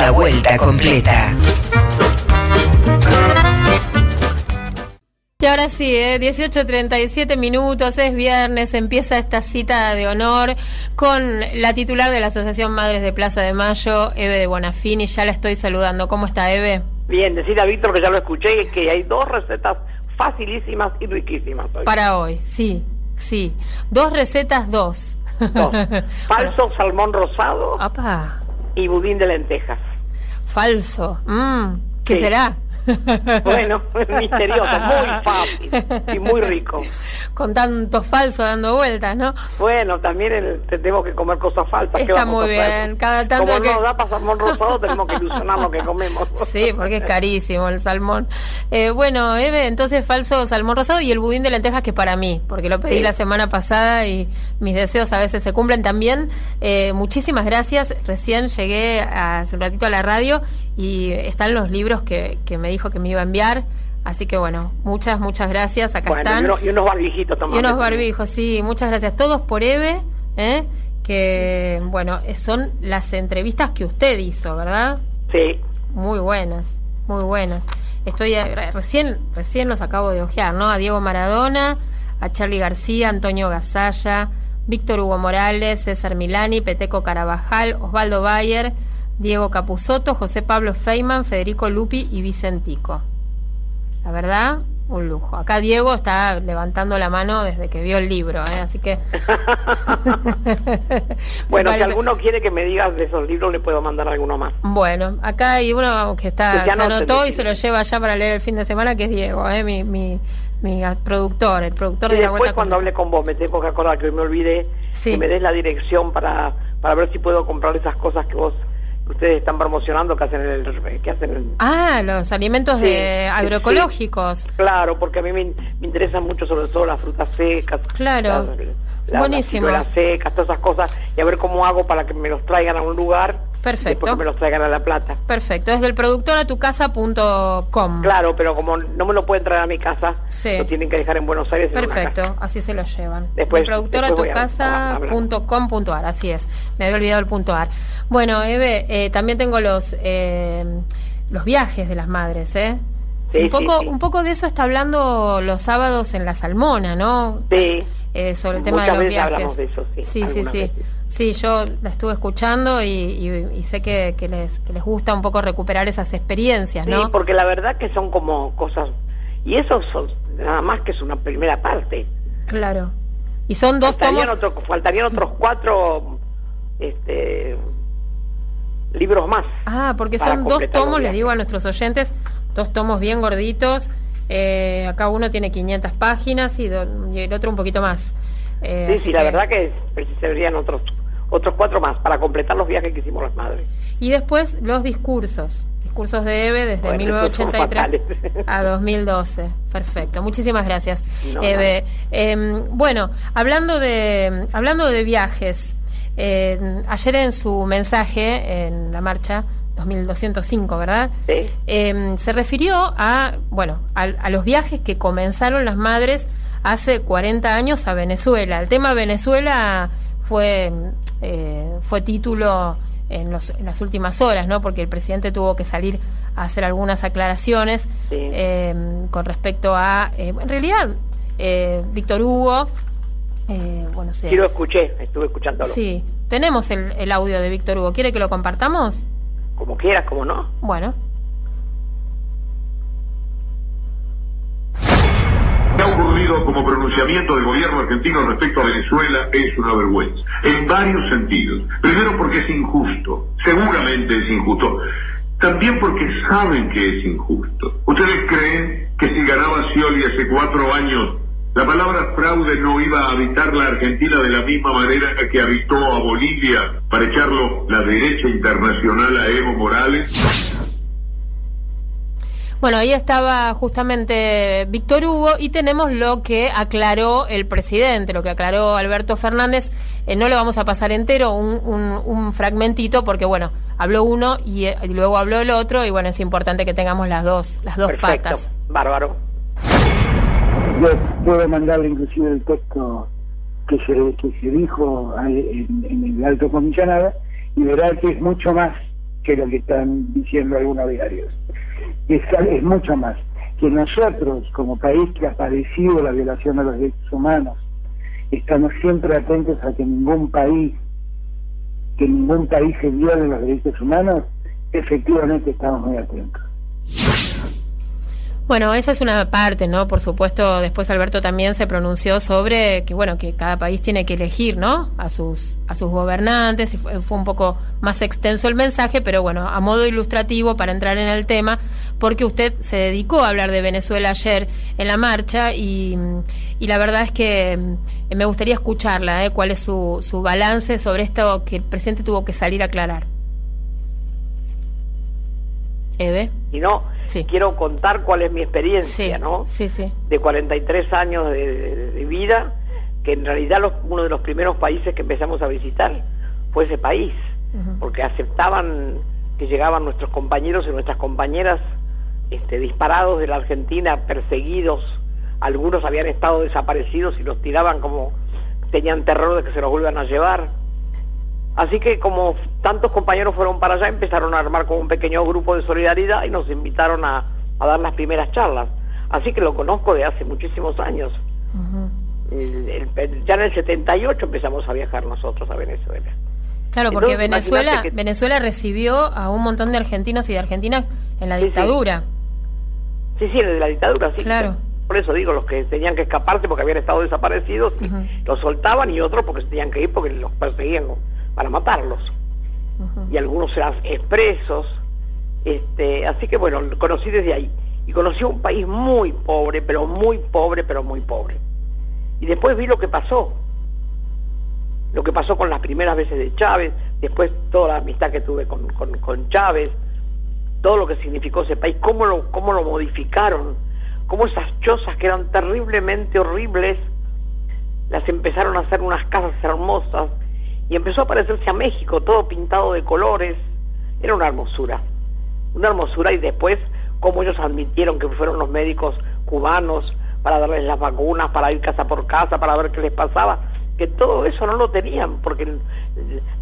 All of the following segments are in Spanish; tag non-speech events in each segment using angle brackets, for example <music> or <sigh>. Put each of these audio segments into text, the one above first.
La vuelta completa. Y ahora sí, ¿eh? 18.37 minutos, es viernes, empieza esta cita de honor con la titular de la Asociación Madres de Plaza de Mayo, Eve de Bonafini. Ya la estoy saludando. ¿Cómo está, Eve? Bien, decir a Víctor que ya lo escuché, que hay dos recetas facilísimas y riquísimas hoy. Para hoy, sí, sí. Dos recetas, dos. Dos. <laughs> Falso salmón rosado Apa, y budín de lentejas. Falso. Mm, ¿Qué Sí. será? <laughs> Bueno, es misterioso, muy fácil y muy rico. Con tanto falso dando vueltas, ¿no? Bueno, también el- tenemos que comer cosas falsas. ¿qué Está muy bien, cada tanto Como que- no da para salmón rosado, tenemos que ilusionar lo que comemos. Sí, porque es carísimo el salmón. Eh, bueno, Eve, entonces falso salmón rosado y el budín de lentejas que para mí, porque lo pedí Sí. la semana pasada y mis deseos a veces se cumplen también. Eh, muchísimas gracias. Recién llegué hace un ratito a la radio y están los libros que, que me dijo que me iba a enviar. Así que bueno, muchas, muchas gracias. Acá Bueno, están. y, unos, y unos barbijitos Y también. unos barbijos, sí, muchas gracias. Todos por Eve, ¿eh? que bueno, son las entrevistas que usted hizo, ¿verdad? Sí, Muy buenas, muy buenas. Estoy eh, re- recién, recién los acabo de ojear, ¿no? A Diego Maradona, a Charlie García, Antonio Gasalla, Víctor Hugo Morales, César Milani, Peteco Carabajal, Osvaldo Bayer, Diego Capusotto, José Pablo Feynman, Federico Lupi y Vicentico. La verdad, un lujo. Acá Diego está levantando la mano desde que vio el libro, ¿eh? así que. <laughs> Bueno, si alguno quiere que me digas de esos libros, le puedo mandar alguno más. Bueno, acá hay uno que está Que se anotó y se lo lleva ya para leer el fin de semana, que es Diego, ¿eh? mi, mi, mi productor, el productor Y de la después vuelta. cuando Completa. hable con vos, me tengo que acordar que me olvidé, Sí. que me des la dirección para, para ver si puedo comprar esas cosas que vos, ustedes están promocionando, que hacen el, que hacen el- Ah, los alimentos Sí, de sí, agroecológicos. Claro, porque a mí me, me interesan mucho sobre todo las frutas secas. Claro. las- Buenísimo. Las secas, todas esas cosas, y a ver cómo hago para que me los traigan a un lugar. Perfecto. Y después que me los traigan a La Plata. Perfecto, es del productor a tu casa.com. Claro, pero como no me lo pueden traer a mi casa, Sí. lo tienen que dejar en Buenos Aires. en una Perfecto, casa. así se lo llevan. Después- Del productor a tu casa.com.ar, así es. Me había olvidado el punto ar. Bueno, Eve, eh, también tengo los eh, los viajes de las madres, ¿eh? Sí, un poco, sí. un poco de eso está hablando los sábados en la Salmona, ¿no? Sí. Eh, sobre el tema Muchas de los veces viajes. hablamos de eso, sí, sí, sí, sí. Sí, yo la estuve escuchando y, y- y sé que, que les, que les gusta un poco recuperar esas experiencias, Sí, ¿no? porque la verdad que son como cosas... Y eso son nada más que es una primera parte. Claro. Y son dos faltarían, tomos. otro- faltarían otros cuatro este, libros más. Ah, porque son dos tomos, les digo a nuestros oyentes, dos tomos bien gorditos. Eh, acá uno tiene 500 páginas y, do- y el otro un poquito más. Eh, Sí, sí, la que- verdad que precisarían otros otros cuatro más para completar los viajes que hicimos las madres. Y después los discursos. Discursos de Eve desde Bueno, esos son 1983 fatales. a 2012. Perfecto. Muchísimas gracias, No, Eve. Eh, bueno, hablando de, hablando de viajes, eh, ayer en su mensaje en la marcha 2205, ¿verdad? Sí. Eh, se refirió a, bueno, a, a los viajes que comenzaron las madres hace 40 años a Venezuela. El tema Venezuela fue, eh, fue título en, los- en las últimas horas, ¿no? Porque el presidente tuvo que salir a hacer algunas aclaraciones Sí. eh, con respecto a, eh, en realidad, eh, Víctor Hugo, eh, bueno, sí, Sí, lo escuché, estuve escuchándolo. sí, tenemos el, el audio de Víctor Hugo. ¿Quiere que lo compartamos? Como quieras, como no. Bueno. que ha ocurrido como pronunciamiento del gobierno argentino respecto a Venezuela es una vergüenza, en varios sentidos. Primero porque es injusto, seguramente es injusto. También porque saben que es injusto. ¿Ustedes creen que si ganaba Scioli hace cuatro años, la palabra fraude no iba a habitar la Argentina de la misma manera que habitó a Bolivia para echarlo la derecha internacional a Evo Morales? Bueno, ahí estaba justamente Víctor Hugo y tenemos lo que aclaró el presidente, lo que aclaró Alberto Fernández. Eh, no lo vamos a pasar entero, un, un- un fragmentito, porque bueno, habló uno y, eh, y luego habló el otro y bueno, es importante que tengamos las dos, las dos Perfecto, patas. bárbaro. Yo puedo mandarle inclusive el texto que se, que se dijo en el alto comisionado y verá que es mucho más que lo que están diciendo algunos diarios. Es, es mucho más. Que nosotros, como país que ha padecido la violación de los derechos humanos, estamos siempre atentos a que ningún país, que ningún país se viole los derechos humanos, efectivamente estamos muy atentos. Bueno, esa es una parte, ¿no? Por supuesto, después Alberto también se pronunció sobre que, bueno, que cada país tiene que elegir, ¿no? A sus, a sus gobernantes, fue, un poco más extenso el mensaje, pero bueno, a modo ilustrativo para entrar en el tema, porque usted se dedicó a hablar de Venezuela ayer en la marcha y, y la verdad es que mm, me gustaría escucharla, ¿eh? ¿Cuál es su, su balance sobre esto que el presidente tuvo que salir a aclarar? Eve. Y no, sí. quiero contar cuál es mi experiencia, sí, ¿no? Sí, sí. De 43 años de, vida, que en realidad los, uno de los primeros países que empezamos a visitar fue ese país, uh -huh. porque aceptaban que llegaban nuestros compañeros y nuestras compañeras este, disparados de la Argentina, perseguidos, algunos habían estado desaparecidos y los tiraban como tenían terror de que se los vuelvan a llevar. Así que como tantos compañeros fueron para allá, empezaron a armar como un pequeño grupo de solidaridad y nos invitaron a, a dar las primeras charlas. Así que lo conozco de hace muchísimos años. Uh -huh. el, el, ya en el 78 empezamos a viajar nosotros a Venezuela. Claro, porque Entonces, Venezuela que... Venezuela recibió a un montón de argentinos y de argentinas en la sí, dictadura. Sí, sí, sí en la dictadura, sí. Claro. Por eso digo, los que tenían que escaparse porque habían estado desaparecidos, uh -huh. los soltaban y otros porque se tenían que ir porque los perseguían para matarlos. Uh -huh. Y algunos eran expresos. Este, así que bueno, conocí desde ahí. Y conocí un país muy pobre, pero muy pobre, pero muy pobre. Y después vi lo que pasó. Lo que pasó con las primeras veces de Chávez, después toda la amistad que tuve con, con, con Chávez, todo lo que significó ese país, cómo lo, cómo lo modificaron, cómo esas chozas que eran terriblemente horribles, las empezaron a hacer unas casas hermosas, y empezó a parecerse a México, todo pintado de colores, era una hermosura, una hermosura y después como ellos admitieron que fueron los médicos cubanos para darles las vacunas, para ir casa por casa, para ver qué les pasaba, que todo eso no lo tenían, porque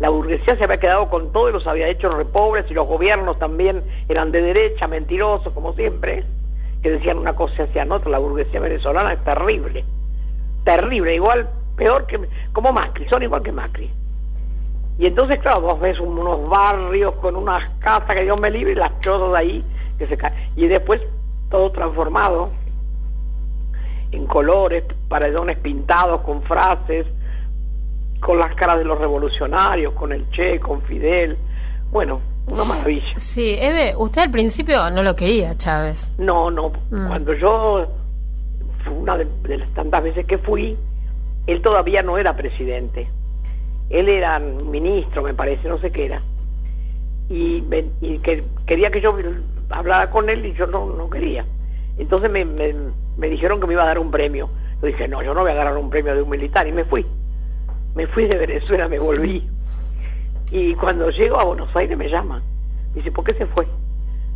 la burguesía se había quedado con todo y los había hecho repobres y los gobiernos también eran de derecha, mentirosos como siempre, que decían una cosa y hacían otra, la burguesía venezolana es terrible, terrible, igual, peor que, como Macri, son igual que Macri. Y entonces, claro, vos ves unos barrios con unas casas que Dios me libre y las chozas de ahí que se caen. Y después todo transformado en colores, paredones pintados con frases, con las caras de los revolucionarios, con el Che, con Fidel. Bueno, una maravilla. Sí, Eve, usted al principio no lo quería, Chávez. No, no. Mm. Cuando yo, una de, de las tantas veces que fui, él todavía no era presidente él era ministro, me parece, no sé qué era, y, me, y que quería que yo hablara con él y yo no, no quería. Entonces me, me, me, dijeron que me iba a dar un premio. Yo dije, no, yo no voy a agarrar un premio de un militar y me fui. Me fui de Venezuela, me volví. Y cuando llego a Buenos Aires me llaman. Me dice, ¿por qué se fue?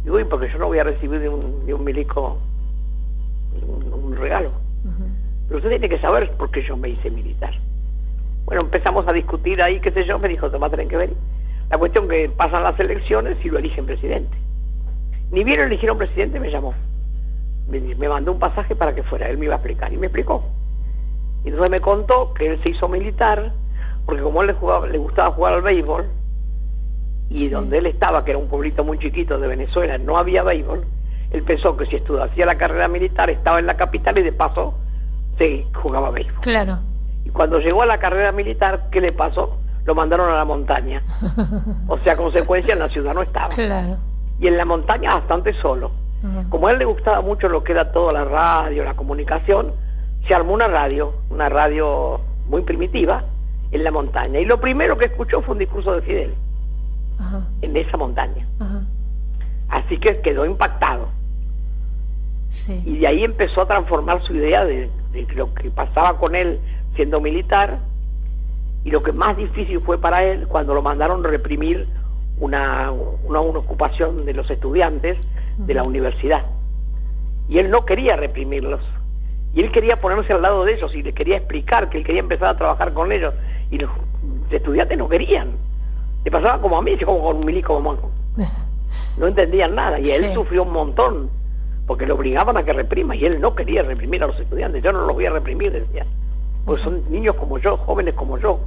Digo, y porque yo no voy a recibir de un, de un milico un, un regalo. Uh -huh. Pero usted tiene que saber por qué yo me hice militar. Bueno, empezamos a discutir ahí, qué sé yo, me dijo, te va a tener que ver. La cuestión que pasan las elecciones y lo eligen presidente. Ni bien eligieron presidente, me llamó. Me, me, mandó un pasaje para que fuera, él me iba a explicar. Y me explicó. Y entonces me contó que él se hizo militar, porque como él le, jugaba, le gustaba jugar al béisbol, y sí. donde él estaba, que era un pueblito muy chiquito de Venezuela, no había béisbol, él pensó que si estudiaba, hacía la carrera militar, estaba en la capital y de paso se jugaba béisbol. Claro. Y cuando llegó a la carrera militar, ¿qué le pasó? Lo mandaron a la montaña. <laughs> O sea, consecuencia, en la ciudad no estaba. Claro. Y en la montaña bastante solo. Uh -huh. Como a él le gustaba mucho lo que era toda la radio, la comunicación, se armó una radio, una radio muy primitiva, en la montaña. Y lo primero que escuchó fue un discurso de Fidel, uh -huh. en esa montaña. Uh -huh. Así que quedó impactado. Sí. Y de ahí empezó a transformar su idea de, de lo que pasaba con él siendo militar y lo que más difícil fue para él cuando lo mandaron reprimir una, una, una ocupación de los estudiantes de la universidad. Y él no quería reprimirlos. Y él quería ponerse al lado de ellos y le quería explicar que él quería empezar a trabajar con ellos. Y los estudiantes no querían. Le pasaba como a mí, como con un milico, como <laughs> No entendían nada y él sufrió un montón porque le obligaban a que reprima y él no quería reprimir a los estudiantes. Yo no los voy a reprimir, decía. Pues son niños como yo, jóvenes como yo.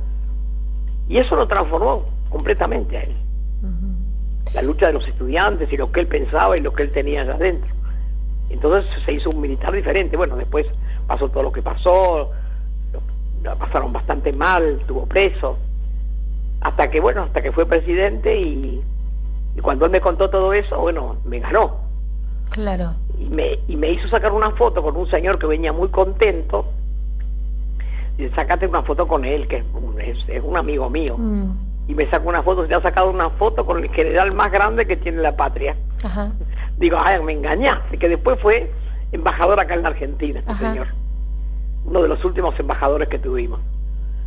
Y eso lo transformó completamente a él. La lucha de los estudiantes y lo que él pensaba y lo que él tenía allá adentro. Entonces se hizo un militar diferente. Bueno, después pasó todo lo que pasó, lo pasaron bastante mal, estuvo preso, hasta que, bueno, hasta que fue presidente y, cuando él me contó todo eso, bueno, me ganó. Claro. Y me, y me hizo sacar una foto con un señor que venía muy contento. Y sacate una foto con él, que es, es, un amigo mío. Mm. Y me sacó una foto, se ha sacado una foto con el general más grande que tiene la patria. Ajá. Digo, ay, me engañaste, que después fue embajador acá en la Argentina, este señor. Uno de los últimos embajadores que tuvimos.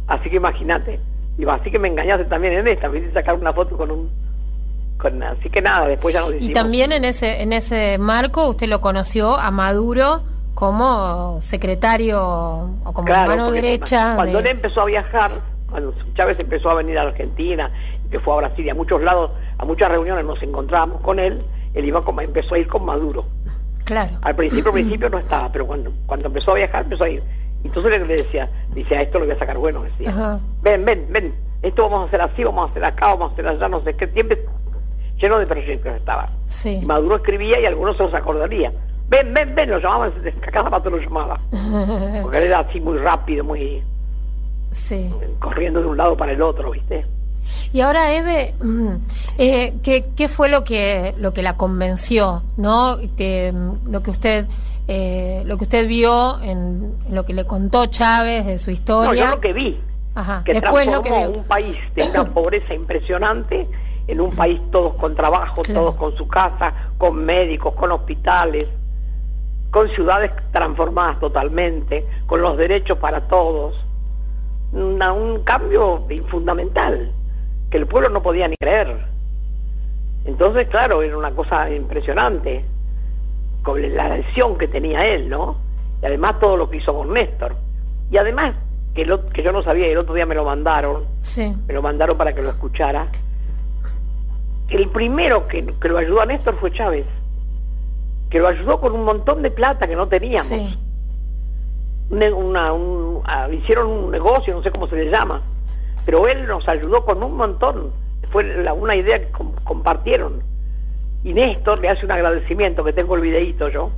Así que imagínate. Digo, así que me engañaste también en esta, me hiciste sacar una foto con un... Con, así que nada, después ya nos hicimos. Y también en ese, en ese marco usted lo conoció a Maduro como secretario o como mano derecha. Cuando él empezó a viajar, cuando Chávez empezó a venir a Argentina, y que fue a Brasil y a muchos lados, a muchas reuniones nos encontrábamos con él, él iba como, empezó a ir con Maduro. Claro. Al principio, al <clears throat> principio no estaba, pero cuando, cuando empezó a viajar, empezó a ir. Entonces le decía, dice, a esto lo voy a sacar bueno, decía. Ven, ven, ven, esto vamos a hacer así, vamos a hacer acá, vamos a hacer allá, no sé qué, siempre lleno de proyectos estaba. Sí. Y Maduro escribía y algunos se los acordaría. Ven, ven, ven, lo llamaban, cada rato lo llamaba. <laughs> Porque él era así muy rápido, muy... Sí. Corriendo de un lado para el otro, ¿viste? Y ahora, Eve, mm, eh, ¿qué, ¿qué, fue lo que, lo que la convenció? ¿no? Que, mm, lo que usted... Eh, lo que usted vio en, lo que le contó Chávez de su historia. No, yo lo que vi. Ajá. Que Después transformó lo que un país de una <laughs> pobreza impresionante en un país todos con trabajo, todos con su casa, con médicos, con hospitales, con ciudades transformadas totalmente, con los derechos para todos. un cambio fundamental que el pueblo no podía ni creer. Entonces, claro, era una cosa impresionante, con la lesión que tenía él, ¿no? Y además todo lo que hizo con Néstor. Y además, que, lo, que yo no sabía, y el otro día me lo mandaron, sí. me lo mandaron para que lo escuchara, el primero que, que lo ayudó a Néstor fue Chávez, que lo ayudó con un montón de plata que no teníamos. Sí. Una, un, ah, hicieron un negocio, no sé cómo se le llama, pero él nos ayudó con un montón. Fue la, una idea que compartieron. Y Néstor le hace un agradecimiento, que tengo el videíto yo,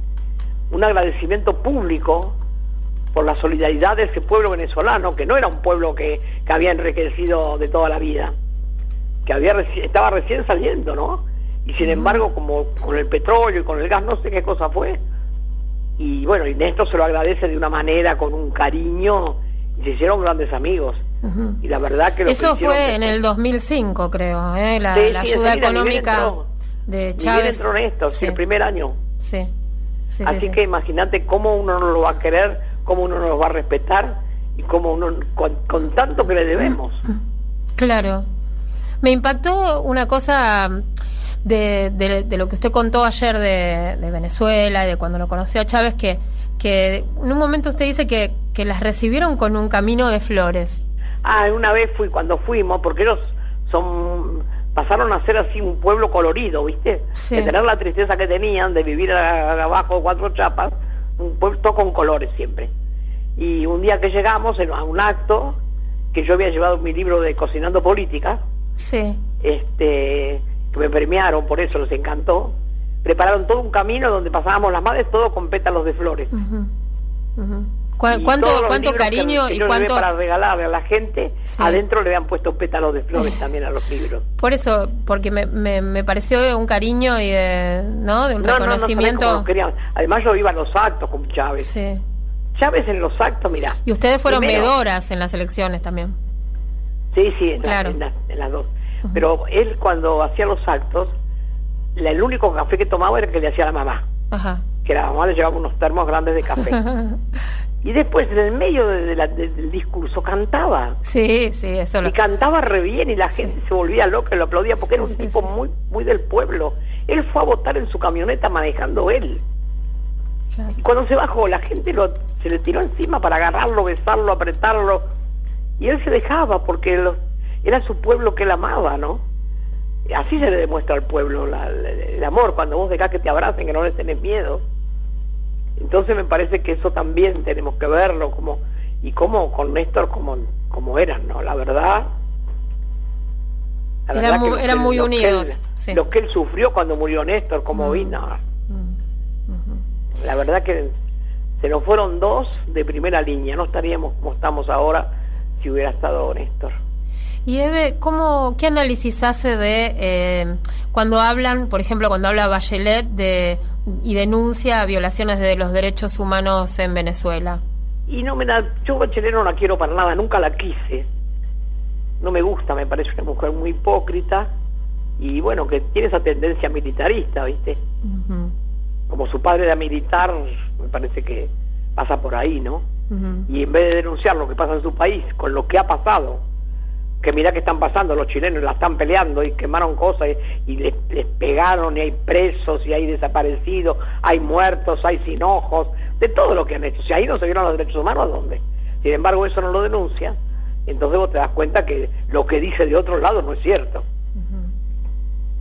un agradecimiento público por la solidaridad de ese pueblo venezolano, que no era un pueblo que, que había enriquecido de toda la vida, que había estaba recién saliendo, ¿no? Y sin embargo, como con el petróleo y con el gas, no sé qué cosa fue. Y bueno, y Néstor se lo agradece de una manera, con un cariño, y se hicieron grandes amigos. Y la verdad que... Eso fue en el 2005, creo, ¿eh? la, ayuda económica de Chávez. entró Néstor, sí. el primer año. Sí. Así que imagínate cómo uno no lo va a querer, cómo uno no lo va a respetar y cómo uno, con, tanto que le debemos. Claro. Me impactó una cosa de, de, lo que usted contó ayer de, de Venezuela, de cuando lo conoció a Chávez, que, que en un momento usted dice que, que las recibieron con un camino de flores. Ah, una vez fui, cuando fuimos, porque ellos son pasaron a ser así un pueblo colorido, ¿viste? De tener la tristeza que tenían, de vivir abajo cuatro chapas, un pueblo con colores siempre. Y un día que llegamos a un acto, que yo había llevado mi libro de Cocinando Política, sí. este, que me premiaron, por eso les encantó, prepararon todo un camino donde pasábamos las madres, todo con pétalos de flores. ¿Cuánto, cuánto cariño y cuánto para regalarle a la gente? Adentro le habían puesto pétalos de flores también a los libros. Por eso, porque me, me, pareció de un cariño y de, ¿no? de un reconocimiento. Además yo iba a los actos con Chávez. Sí. Chávez en los actos, mira. Y ustedes fueron vedoras en las elecciones también. Sí, sí, en, las dos. Pero él cuando hacía los actos, el único café que tomaba era el que le hacía la mamá. Ajá. Que la mamá le llevaba unos termos grandes de café. <laughs> Y después, en el medio de, del discurso, cantaba. Sí, sí, eso lo... Y cantaba re bien y la gente se volvía loca y lo aplaudía porque era un tipo muy muy del pueblo. Él fue a votar en su camioneta manejando él. Y cuando se bajó, la gente lo, se le tiró encima para agarrarlo, besarlo, apretarlo. Y él se dejaba porque era su pueblo que él amaba, ¿no? Así se le demuestra al pueblo el amor, cuando vos dejás que te abracen, que no les tenés miedo. Entonces me parece que eso también tenemos que verlo, como y como con Néstor como, como eran, ¿no? La verdad... eran muy, unidos. Lo que él sufrió cuando murió Néstor, como mm. vino. Mm. La verdad que se nos fueron dos de primera línea, no estaríamos como estamos ahora si hubiera estado Néstor. Y Eve, ¿cómo, ¿qué análisis hace de eh, cuando hablan, por ejemplo, cuando habla Bachelet de, y denuncia violaciones de los derechos humanos en Venezuela? Y no me da, yo Bachelet no la quiero para nada, nunca la quise. No me gusta, me parece una mujer muy hipócrita y bueno, que tiene esa tendencia militarista, ¿viste? Como su padre era militar, me parece que pasa por ahí, ¿no? Y en vez de denunciar lo que pasa en su país con lo que ha pasado, que mira que están pasando, los chilenos la están peleando y quemaron cosas y, les, pegaron y hay presos y hay desaparecidos, hay muertos, hay sin ojos, de todo lo que han hecho. Si ahí no se vieron los derechos humanos, ¿a dónde? Sin embargo, eso no lo denuncia, entonces vos te das cuenta que lo que dice de otro lado no es cierto.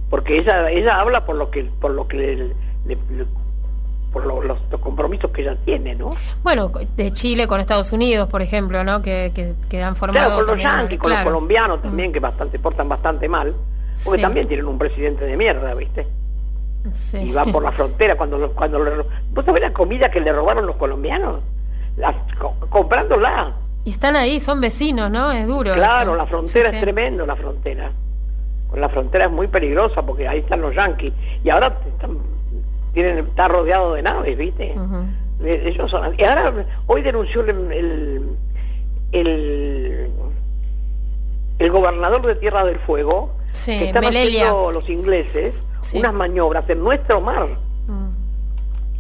Porque ella ella habla por lo que por lo que le por los, compromisos que ella tiene, ¿no? Bueno, de Chile con Estados Unidos, por ejemplo, ¿no? Que, que, han formado... Claro, con los yanquis, con los colombianos también, mm. que bastante portan bastante mal, porque también tienen un presidente de mierda, ¿viste? Sí. Y va por la <laughs> frontera cuando cuando ¿Vos sabés la comida que le robaron los colombianos? La, comprándola. Y están ahí, son vecinos, ¿no? Es duro. Claro, la frontera es tremendo, la frontera. La frontera es muy peligrosa porque ahí están los yanquis. Y ahora están tienen, está rodeado de naves, ¿viste? Ellos son, y ahora, hoy denunció el, el, el, gobernador de Tierra del Fuego que están haciendo los ingleses unas maniobras en nuestro mar,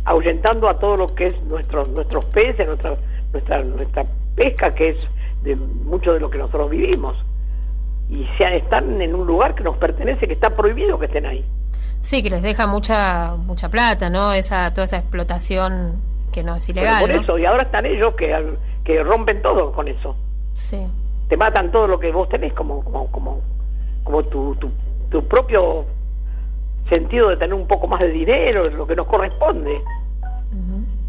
ahuyentando a todo lo que es nuestros nuestros peces, nuestra, nuestra, nuestra pesca, que es de mucho de lo que nosotros vivimos. Y se, están en un lugar que nos pertenece, que está prohibido que estén ahí. Sí, que les deja mucha mucha plata, ¿no? Esa toda esa explotación que no es ilegal. por eso, y ahora están ellos que, que rompen todo con eso. Sí. Te matan todo lo que vos tenés como como como, como tu, tu, tu propio sentido de tener un poco más de dinero, lo que nos corresponde.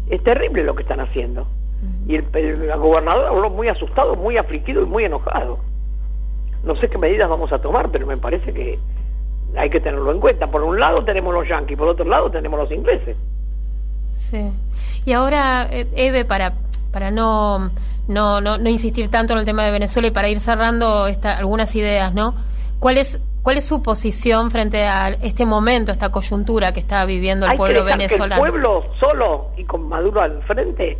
Es terrible lo que están haciendo. Y el, el, gobernador habló muy asustado, muy afligido y muy enojado. No sé qué medidas vamos a tomar, pero me parece que hay que tenerlo en cuenta. Por un lado tenemos los yanquis, por otro lado tenemos los ingleses. Sí. Y ahora, eh, Eve, para, para no, no, no, no, insistir tanto en el tema de Venezuela y para ir cerrando esta, algunas ideas, ¿no? ¿Cuál es, ¿Cuál es su posición frente a este momento, esta coyuntura que está viviendo el pueblo venezolano? el pueblo solo y con Maduro al frente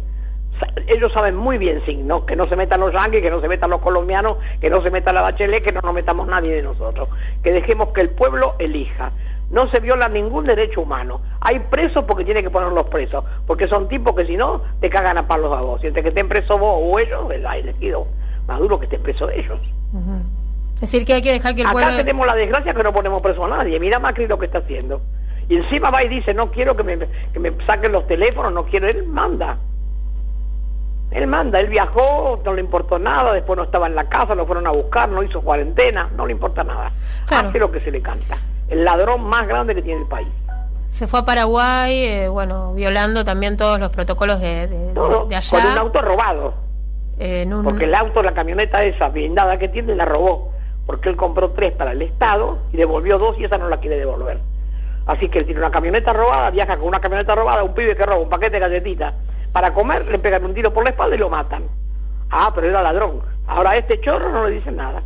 ellos saben muy bien sí, ¿no? que no se metan los yanquis, que no se metan los colombianos, que no se meta la bachelet, que no nos metamos nadie de nosotros, que dejemos que el pueblo elija. No se viola ningún derecho humano. Hay presos porque tiene que ponerlos presos, porque son tipos que si no te cagan a palos a vos. Y entre que estén presos vos o ellos, ha elegido Maduro que esté preso de ellos. Es decir, que hay que dejar que el Acá tenemos la desgracia que no ponemos preso a nadie. Mira Macri lo que está haciendo. Y encima va y dice, no quiero que me, que me saquen los teléfonos, no quiero, él manda. Él manda, él viajó, no le importó nada, después no estaba en la casa, lo fueron a buscar, no hizo cuarentena, no le importa nada. Hace lo que se le canta. El ladrón más grande que tiene el país. Se fue a Paraguay, eh, bueno, violando también todos los protocolos de, de, allá. Con un auto robado. Porque el auto, la camioneta esa blindada que tiene, la robó. Porque él compró tres para el Estado y devolvió dos y esa no la quiere devolver. Así que él tiene una camioneta robada, viaja con una camioneta robada, un pibe que roba un paquete de galletitas para comer, le pegan un tiro por la espalda y lo matan. Ah, pero era ladrón. Ahora a este chorro no le dicen nada.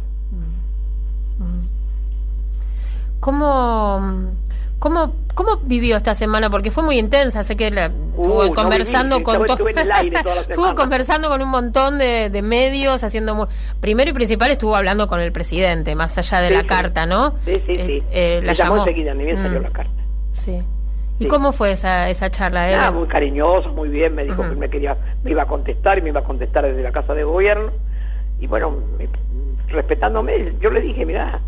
¿Cómo, cómo, cómo vivió esta semana? Porque fue muy intensa. Sé que la, estuvo conversando con estuvo conversando con un montón de, medios, haciendo primero y principal estuvo hablando con el presidente, más allá de la carta, ¿no? Sí, sí, sí. Eh, eh, la llamó enseguida, ni bien salió mm. la carta. Sí. ¿Y cómo fue esa, esa charla? Ah, muy cariñoso, muy bien, me dijo que me quería, me iba a contestar y me iba a contestar desde la casa de gobierno. Y bueno, respetándome, yo le dije, mira,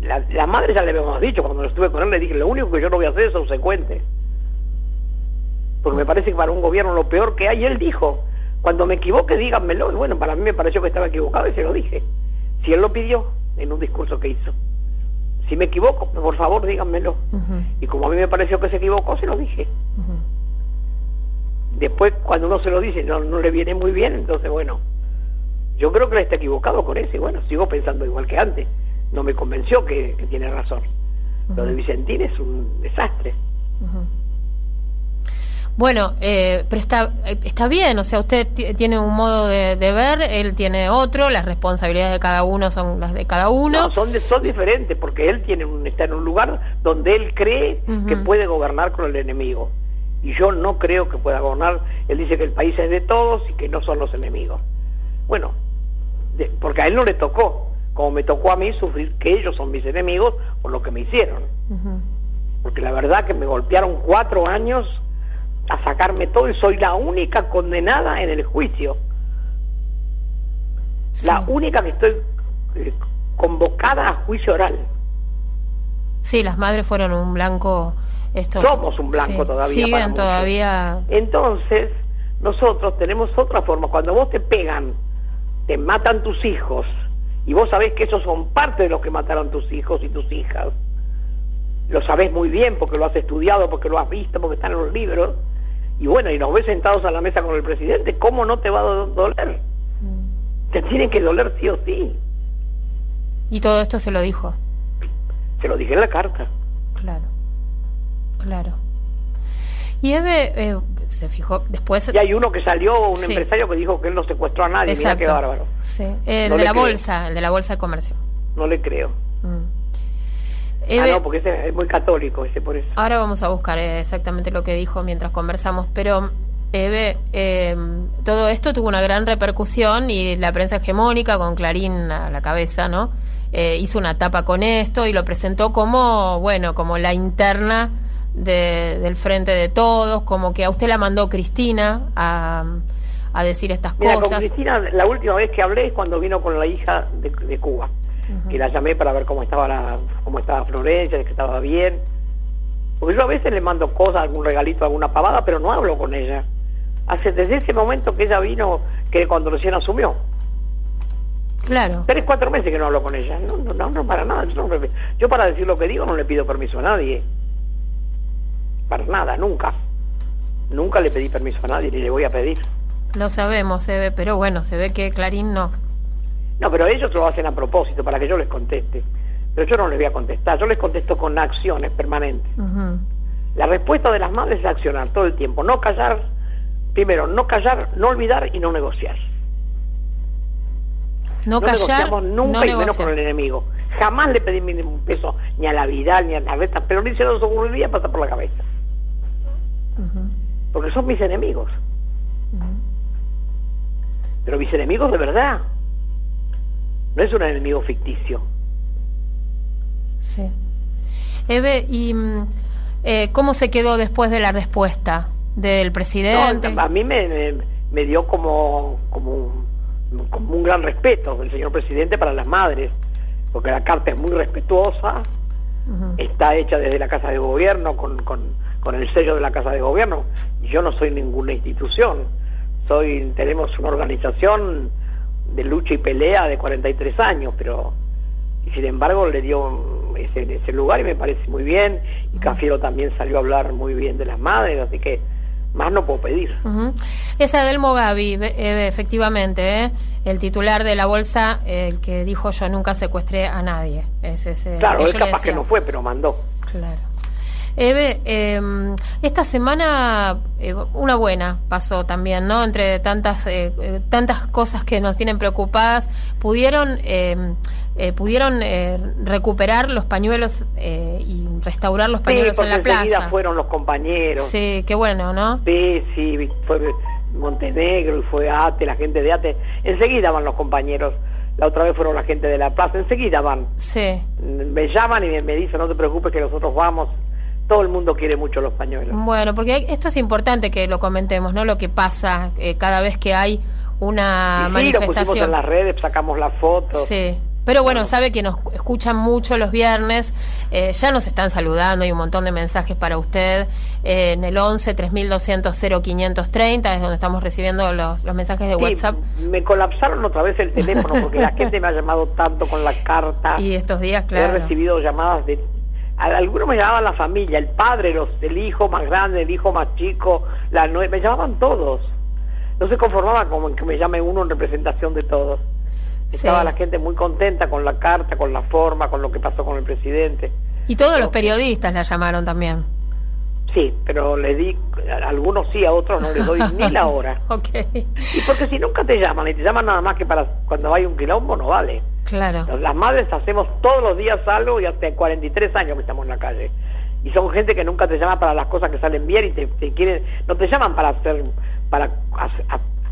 la, la, madre ya le habíamos dicho, cuando estuve con él le dije, lo único que yo no voy a hacer es subsecuente. Porque me parece que para un gobierno lo peor que hay, él dijo, cuando me equivoque díganmelo. Y bueno, para mí me pareció que estaba equivocado y se lo dije. Si él lo pidió en un discurso que hizo. Si me equivoco, por favor, díganmelo. Y como a mí me pareció que se equivocó, se lo dije. Después, cuando uno se lo dice, no, no le viene muy bien, entonces, bueno, yo creo que él está equivocado con eso y bueno, sigo pensando igual que antes. No me convenció que, tiene razón. Lo de Vicentín es un desastre. Bueno, eh, pero está, está bien, o sea, usted tiene un modo de, ver, él tiene otro, las responsabilidades de cada uno son las de cada uno. No, son, son diferentes, porque él tiene un, está en un lugar donde él cree que puede gobernar con el enemigo. Y yo no creo que pueda gobernar, él dice que el país es de todos y que no son los enemigos. Bueno, porque a él no le tocó, como me tocó a mí sufrir que ellos son mis enemigos por lo que me hicieron. Porque la verdad que me golpearon cuatro años a sacarme todo y soy la única condenada en el juicio. La única que estoy eh, convocada a juicio oral. Sí, las madres fueron un blanco. Estos, Somos un blanco todavía. Siguen todavía. Entonces, nosotros tenemos otra forma. Cuando vos te pegan, te matan tus hijos, y vos sabés que esos son parte de los que mataron tus hijos y tus hijas. Lo sabés muy bien porque lo has estudiado, porque lo has visto, porque están en los libros y bueno, y nos ves sentados a la mesa con el presidente, ¿cómo no te va a doler? Te tienen que doler sí o sí. ¿Y todo esto se lo dijo? Se lo dije en la carta. Claro, claro. Y Eve eh, se fijó después. Y hay uno que salió, un empresario que dijo que él no secuestró a nadie. Exacto. Mira qué bárbaro. Sí. El de la bolsa, el de la bolsa de comercio. No le creo. Mm ah, no, porque ese es muy católico, ese por eso. Ahora vamos a buscar eh, exactamente lo que dijo mientras conversamos, pero Eve, eh, todo esto tuvo una gran repercusión y la prensa hegemónica, con Clarín a la cabeza, ¿no? Eh, hizo una tapa con esto y lo presentó como, bueno, como la interna del frente de todos, como que a usted la mandó Cristina a, decir estas cosas. Con Cristina, la última vez que hablé es cuando vino con la hija de Cuba que la llamé para ver cómo estaba la, cómo estaba Florencia, que estaba bien. Porque yo a veces le mando cosas, algún regalito, alguna pavada, pero no hablo con ella. Hace desde ese momento que ella vino, que cuando recién asumió. Claro. Tres, cuatro meses que no hablo con ella. No, no, no, para nada. Yo, yo para decir lo que digo no le pido permiso a nadie. Para nada, nunca. Nunca le pedí permiso a nadie ni le voy a pedir. Lo sabemos, se ve, pero bueno, se ve que Clarín no. No, pero ellos lo hacen a propósito, para que yo les conteste. Pero yo no les voy a contestar, yo les contesto con acciones permanentes. La respuesta de las madres es accionar todo el tiempo, no callar, primero, no callar, no olvidar y no negociar. No, callar, negociamos nunca y menos con el enemigo. Jamás le pedí un peso ni a la Vidal ni a la Reta, pero ni se nos ocurriría pasar por la cabeza. Porque son mis enemigos. Pero mis enemigos de verdad. No es un enemigo ficticio. Sí. Eve, ¿y mm, eh, cómo se quedó después de la respuesta del presidente? a mí me, me, dio como, como, un, como un gran respeto del señor presidente para las madres, porque la carta es muy respetuosa, está hecha desde la Casa de Gobierno, con, con, con el sello de la Casa de Gobierno. Yo no soy ninguna institución, soy tenemos una organización de lucha y pelea de 43 años, pero y sin embargo le dio ese, ese lugar y me parece muy bien. Y Cafiero también salió a hablar muy bien de las madres, así que más no puedo pedir. Es Adelmo Gavi, eh, efectivamente, ¿eh? el titular de la bolsa, el que dijo yo nunca secuestré a nadie. Es ese, claro, él capaz que no fue, pero mandó. Claro. Eve, em, esta semana eh, una buena pasó también, ¿no? Entre tantas eh, eh, tantas cosas que nos tienen preocupadas, pudieron em, pudieron recuperar los pañuelos y restaurar los pañuelos en la plaza. fueron los compañeros. Sí, qué bueno, ¿no? Sí, sí, fue Montenegro y fue ATE, la gente de ATE. Enseguida van los compañeros. La otra vez fueron la gente de la plaza, enseguida van. Sí. Me llaman y me dicen, no te preocupes que nosotros vamos todo el mundo quiere mucho los pañuelos. Bueno, porque esto es importante que lo comentemos, ¿no? Lo que pasa eh, cada vez que hay una manifestación. Sí, lo pusimos en las redes, sacamos la foto. Sí. Pero bueno, sabe que nos escuchan mucho los viernes, eh, ya nos están saludando, hay un montón de mensajes para usted eh, en el 11 3200 0530, es donde estamos recibiendo los, los mensajes de WhatsApp. Me colapsaron otra vez el teléfono porque la <laughs> gente me ha llamado tanto con la carta. Y estos días, claro. He recibido llamadas de... Algunos me llamaban la familia, el padre, los, el hijo más grande, el hijo más chico, la me llamaban todos. No se conformaba como que me llame uno en representación de todos. Estaba la gente muy contenta con la carta, con la forma, con lo que pasó con el presidente. Y todos los periodistas la llamaron también. Sí, pero le di, a algunos sí, a otros no les doy <laughs> ni la hora. ok. Y porque si nunca te llaman, y te llaman nada más que para cuando hay un quilombo, no vale. Claro. Las madres hacemos todos los días algo y hasta 43 años que estamos en la calle. Y son gente que nunca te llama para las cosas que salen bien y te, quieren, no te llaman para hacer, para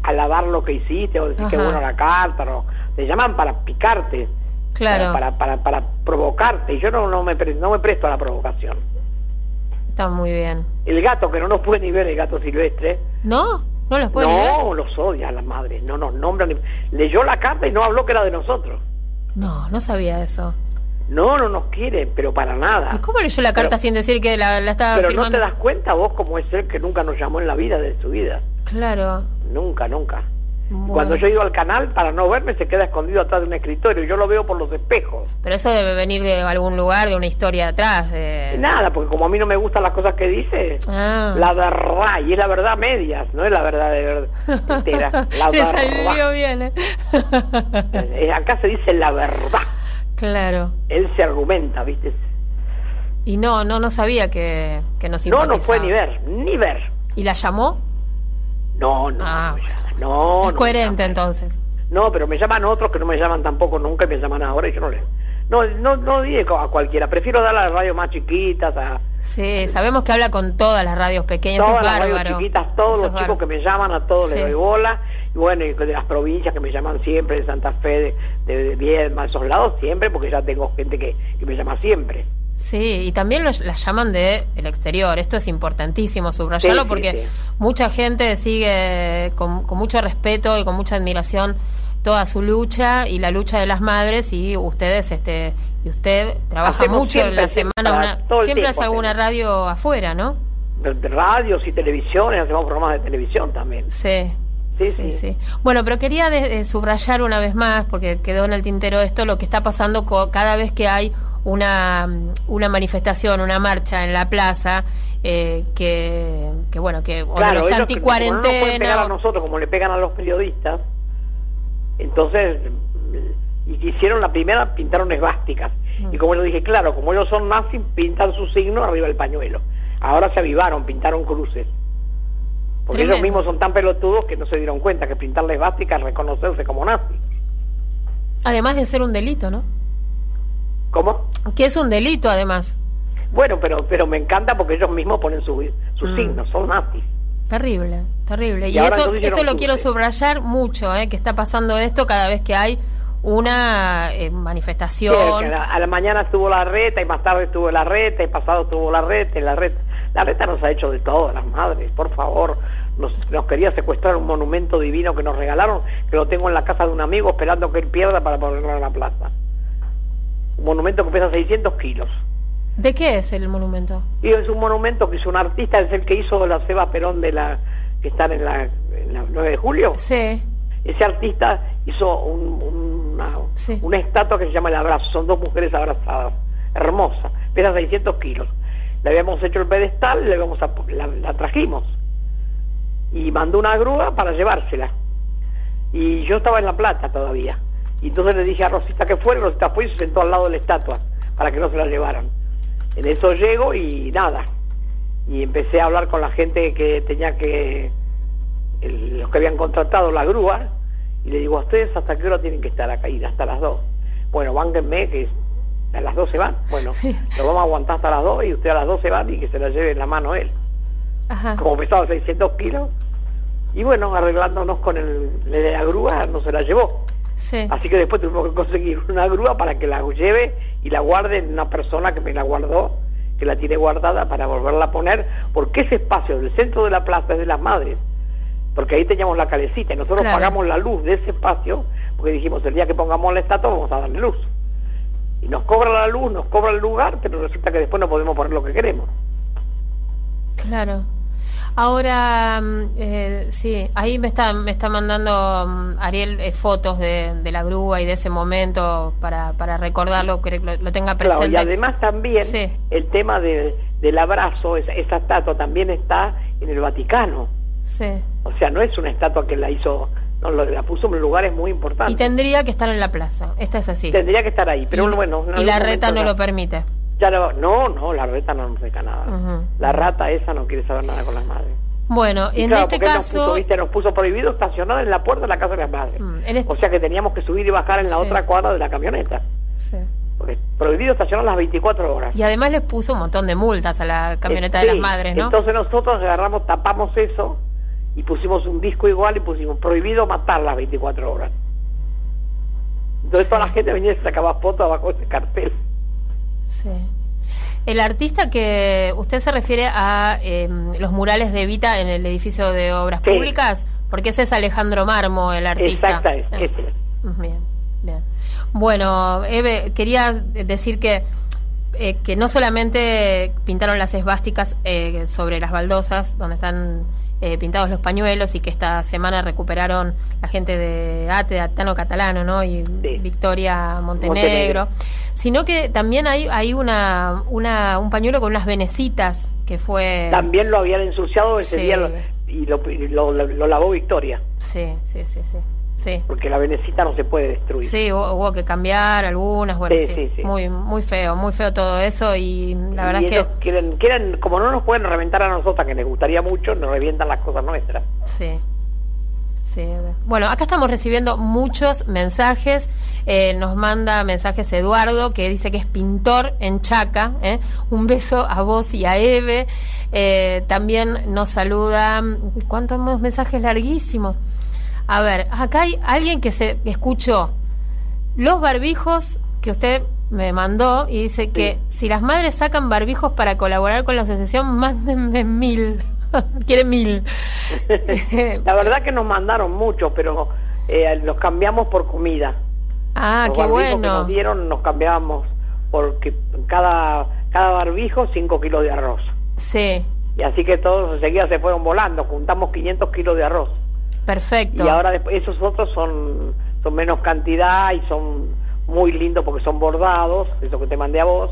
alabar lo que hiciste o decir que bueno la carta, no te llaman para picarte, claro. para, para, para, provocarte, y yo no, no, me, no me presto a la provocación. Está muy bien. El gato, que no nos puede ni ver, el gato silvestre. ¿No? ¿No los puede No, los odia a la madre, no nos nombran. Leyó la carta y no habló que era de nosotros. No, no sabía eso. No, no nos quiere, pero para nada. ¿Y cómo leyó la carta sin decir que la, la estaba Pero no te das cuenta vos cómo es él que nunca nos llamó en la vida de su vida. Claro. Nunca, nunca. Cuando yo he ido al canal, para no verme, se queda escondido atrás de un escritorio. Yo lo veo por los espejos. Pero eso debe venir de algún lugar, de una historia atrás. De... Nada, porque como a mí no me gustan las cosas que dice, ah. la verdad, y es la verdad medias, no es la verdad de verdad entera. <laughs> La verdad. salió bien, ¿eh? ¿eh? Acá se dice la verdad. Claro. Él se argumenta, ¿viste? Y no, no, no sabía que, que nos No, no fue ni ver, ni ver. ¿Y la llamó? No, no. Ah, no, es coherente entonces. No, pero me llaman otros que no me llaman tampoco nunca y me llaman ahora y yo no le... No, no, no digo a cualquiera, prefiero dar a las radios más chiquitas, a... Sí, sabemos que habla con todas las radios pequeñas, todas las radios chiquitas, todos los chicos que me llaman, a todos les doy bola, y bueno, y de las provincias que me llaman siempre, de Santa Fe, de, de, Viedma, esos lados, siempre, porque ya tengo gente que, que me llama siempre. Sí, y también los, las llaman de el exterior. Esto es importantísimo subrayarlo porque mucha gente sigue con, mucho respeto y con mucha admiración toda su lucha y la lucha de las madres y ustedes este y usted trabaja mucho en la semana siempre hace alguna radio afuera no radios y televisiones hacemos programas de televisión también. Sí. Sí, sí, Bueno, pero quería subrayar una vez más, porque quedó en el tintero esto, lo que está pasando cada vez que hay una, una manifestación, una marcha en la plaza, eh, que, que, bueno, que o los anticuarentena. a nosotros como le pegan a los periodistas, entonces y hicieron la primera, pintaron esvásticas. Mm. Y como yo dije, claro, como ellos son nazis, pintan su signo arriba del pañuelo. Ahora se avivaron, pintaron cruces. Porque ellos mismos son tan pelotudos que no se dieron cuenta que pintar la esvástica es reconocerse como nazi. Además de ser un delito, ¿no? ¿Cómo? Que es un delito, además. Bueno, pero pero me encanta porque ellos mismos ponen sus su mm. signos, son nazis. Terrible, terrible. Y, esto, esto lo quiero subrayar mucho, eh, que está pasando esto cada vez que hay una eh, manifestación. a, la, mañana estuvo la reta y más tarde estuvo la reta y pasado estuvo la reta y la reta. La reta nos ha hecho de todo, las madres, por favor. Nos, nos quería secuestrar un monumento divino que nos regalaron, que lo tengo en la casa de un amigo esperando que él pierda para ponerlo en la plaza un monumento que pesa 600 kilos. ¿De qué es el monumento? Y es un monumento que hizo un artista, es el que hizo la Seba Perón de la que están en la, 9 de julio. Sí. Ese artista hizo un, una, una estatua que se llama El Abrazo, son dos mujeres abrazadas, hermosa, pesa 600 kilos. Le habíamos hecho el pedestal, le habíamos la, la trajimos y mandó una grúa para llevársela. Y yo estaba en La Plata todavía. Y entonces le dije a Rosita que fuera, Rosita fue y se sentó al lado de la estatua para que no se la llevaran. En eso llego y nada. Y empecé a hablar con la gente que tenía que, los que habían contratado la grúa, y le digo, ¿a ustedes hasta qué hora tienen que estar acá? Y hasta las dos. Bueno, bánquenme que a las dos se van. Bueno, lo vamos a aguantar hasta las dos y usted a las dos se van y que se la lleve en la mano él. Como pesaba 600 kilos. Y bueno, arreglándonos con el de la grúa, no se la llevó. Así que después tuvimos que conseguir una grúa para que la lleve y la guarde en una persona que me la guardó, que la tiene guardada para volverla a poner, porque ese espacio del centro de la plaza es de las madres, porque ahí teníamos la calecita y nosotros pagamos la luz de ese espacio porque dijimos, el día que pongamos la estatua vamos a darle luz. Y nos cobra la luz, nos cobra el lugar, pero resulta que después no podemos poner lo que queremos. Claro. Ahora, mm, eh, sí, ahí me está, me está mandando mm, Ariel eh, fotos de, de, la grúa y de ese momento para, para recordarlo, que lo, tenga presente. Claro, y además también el tema de, del abrazo, esa, esa, estatua también está en el Vaticano. Sí. O sea, no es una estatua que la hizo, no, la puso en lugares muy importantes. Y tendría que estar en la plaza, esta es así. Tendría que estar ahí, pero y, bueno. y la reta no lo permite. Ya no, no, no, la reta no nos deja nada. Uh -huh. La rata esa no quiere saber nada con las madres. Bueno, Y en claro, este caso... Nos puso, ¿viste? nos puso prohibido estacionar en la puerta de la casa de las madres. Mm, este- O sea que teníamos que subir y bajar en la Sí. otra cuadra de la camioneta. Sí. Porque prohibido estacionar las 24 horas. Y además les puso un montón de multas a la camioneta Eh, de las madres, ¿no? Entonces nosotros agarramos, tapamos eso y pusimos un disco igual y pusimos prohibido matar las 24 horas. Entonces Sí. toda la gente venía y sacaba fotos abajo de ese cartel. Sí. El artista que usted se refiere a eh, los murales de Evita en el edificio de obras Sí. públicas, porque ese es Alejandro Marmo, el artista. Exacta es, Ah, es. Bien, bien. Bueno, Eve, quería decir que eh, que no solamente pintaron las esvásticas eh, sobre las baldosas, donde están eh, pintados los pañuelos, y que esta semana recuperaron la gente de ATE, de Atano Catalano, ¿no? Y Sí. Victoria Montenegro, Montenegro. sino que también hay, hay una, una, un pañuelo con unas venecitas que fue... También lo habían ensuciado ese Sí. día lo- y lo, y lo- lo- lo lavó Victoria. Sí, sí, sí, sí. Sí. Porque la venecita no se puede destruir. Sí, hubo, hubo que cambiar algunas, bueno, Sí, sí, sí, sí. Muy, muy feo, muy feo todo eso y la verdad es que quieren, quieren, como no nos pueden reventar a nosotras, que les gustaría mucho, nos revientan las cosas nuestras. sí. Sí, bueno, acá estamos recibiendo muchos mensajes. Eh, nos manda mensajes Eduardo, que dice que es pintor en Chaca. ¿eh? Un beso a vos y a Eve. Eh, también nos saluda. ¿Cuántos mensajes larguísimos? A ver, acá hay alguien que se escuchó los barbijos que usted me mandó y dice que si las madres sacan barbijos para colaborar con la asociación, mándenme mil. <laughs> Quiere mil. <laughs> la verdad que nos mandaron mucho, pero eh, los cambiamos por comida. Ah, los qué barbijos que bueno. nos dieron nos cambiábamos porque cada, cada barbijo 5 kilos de arroz. Sí, Y así que todos enseguida se fueron volando, juntamos 500 kilos de arroz. Perfecto. Y ahora después, esos otros son, son menos cantidad y son muy lindos porque son bordados, eso que te mandé a vos.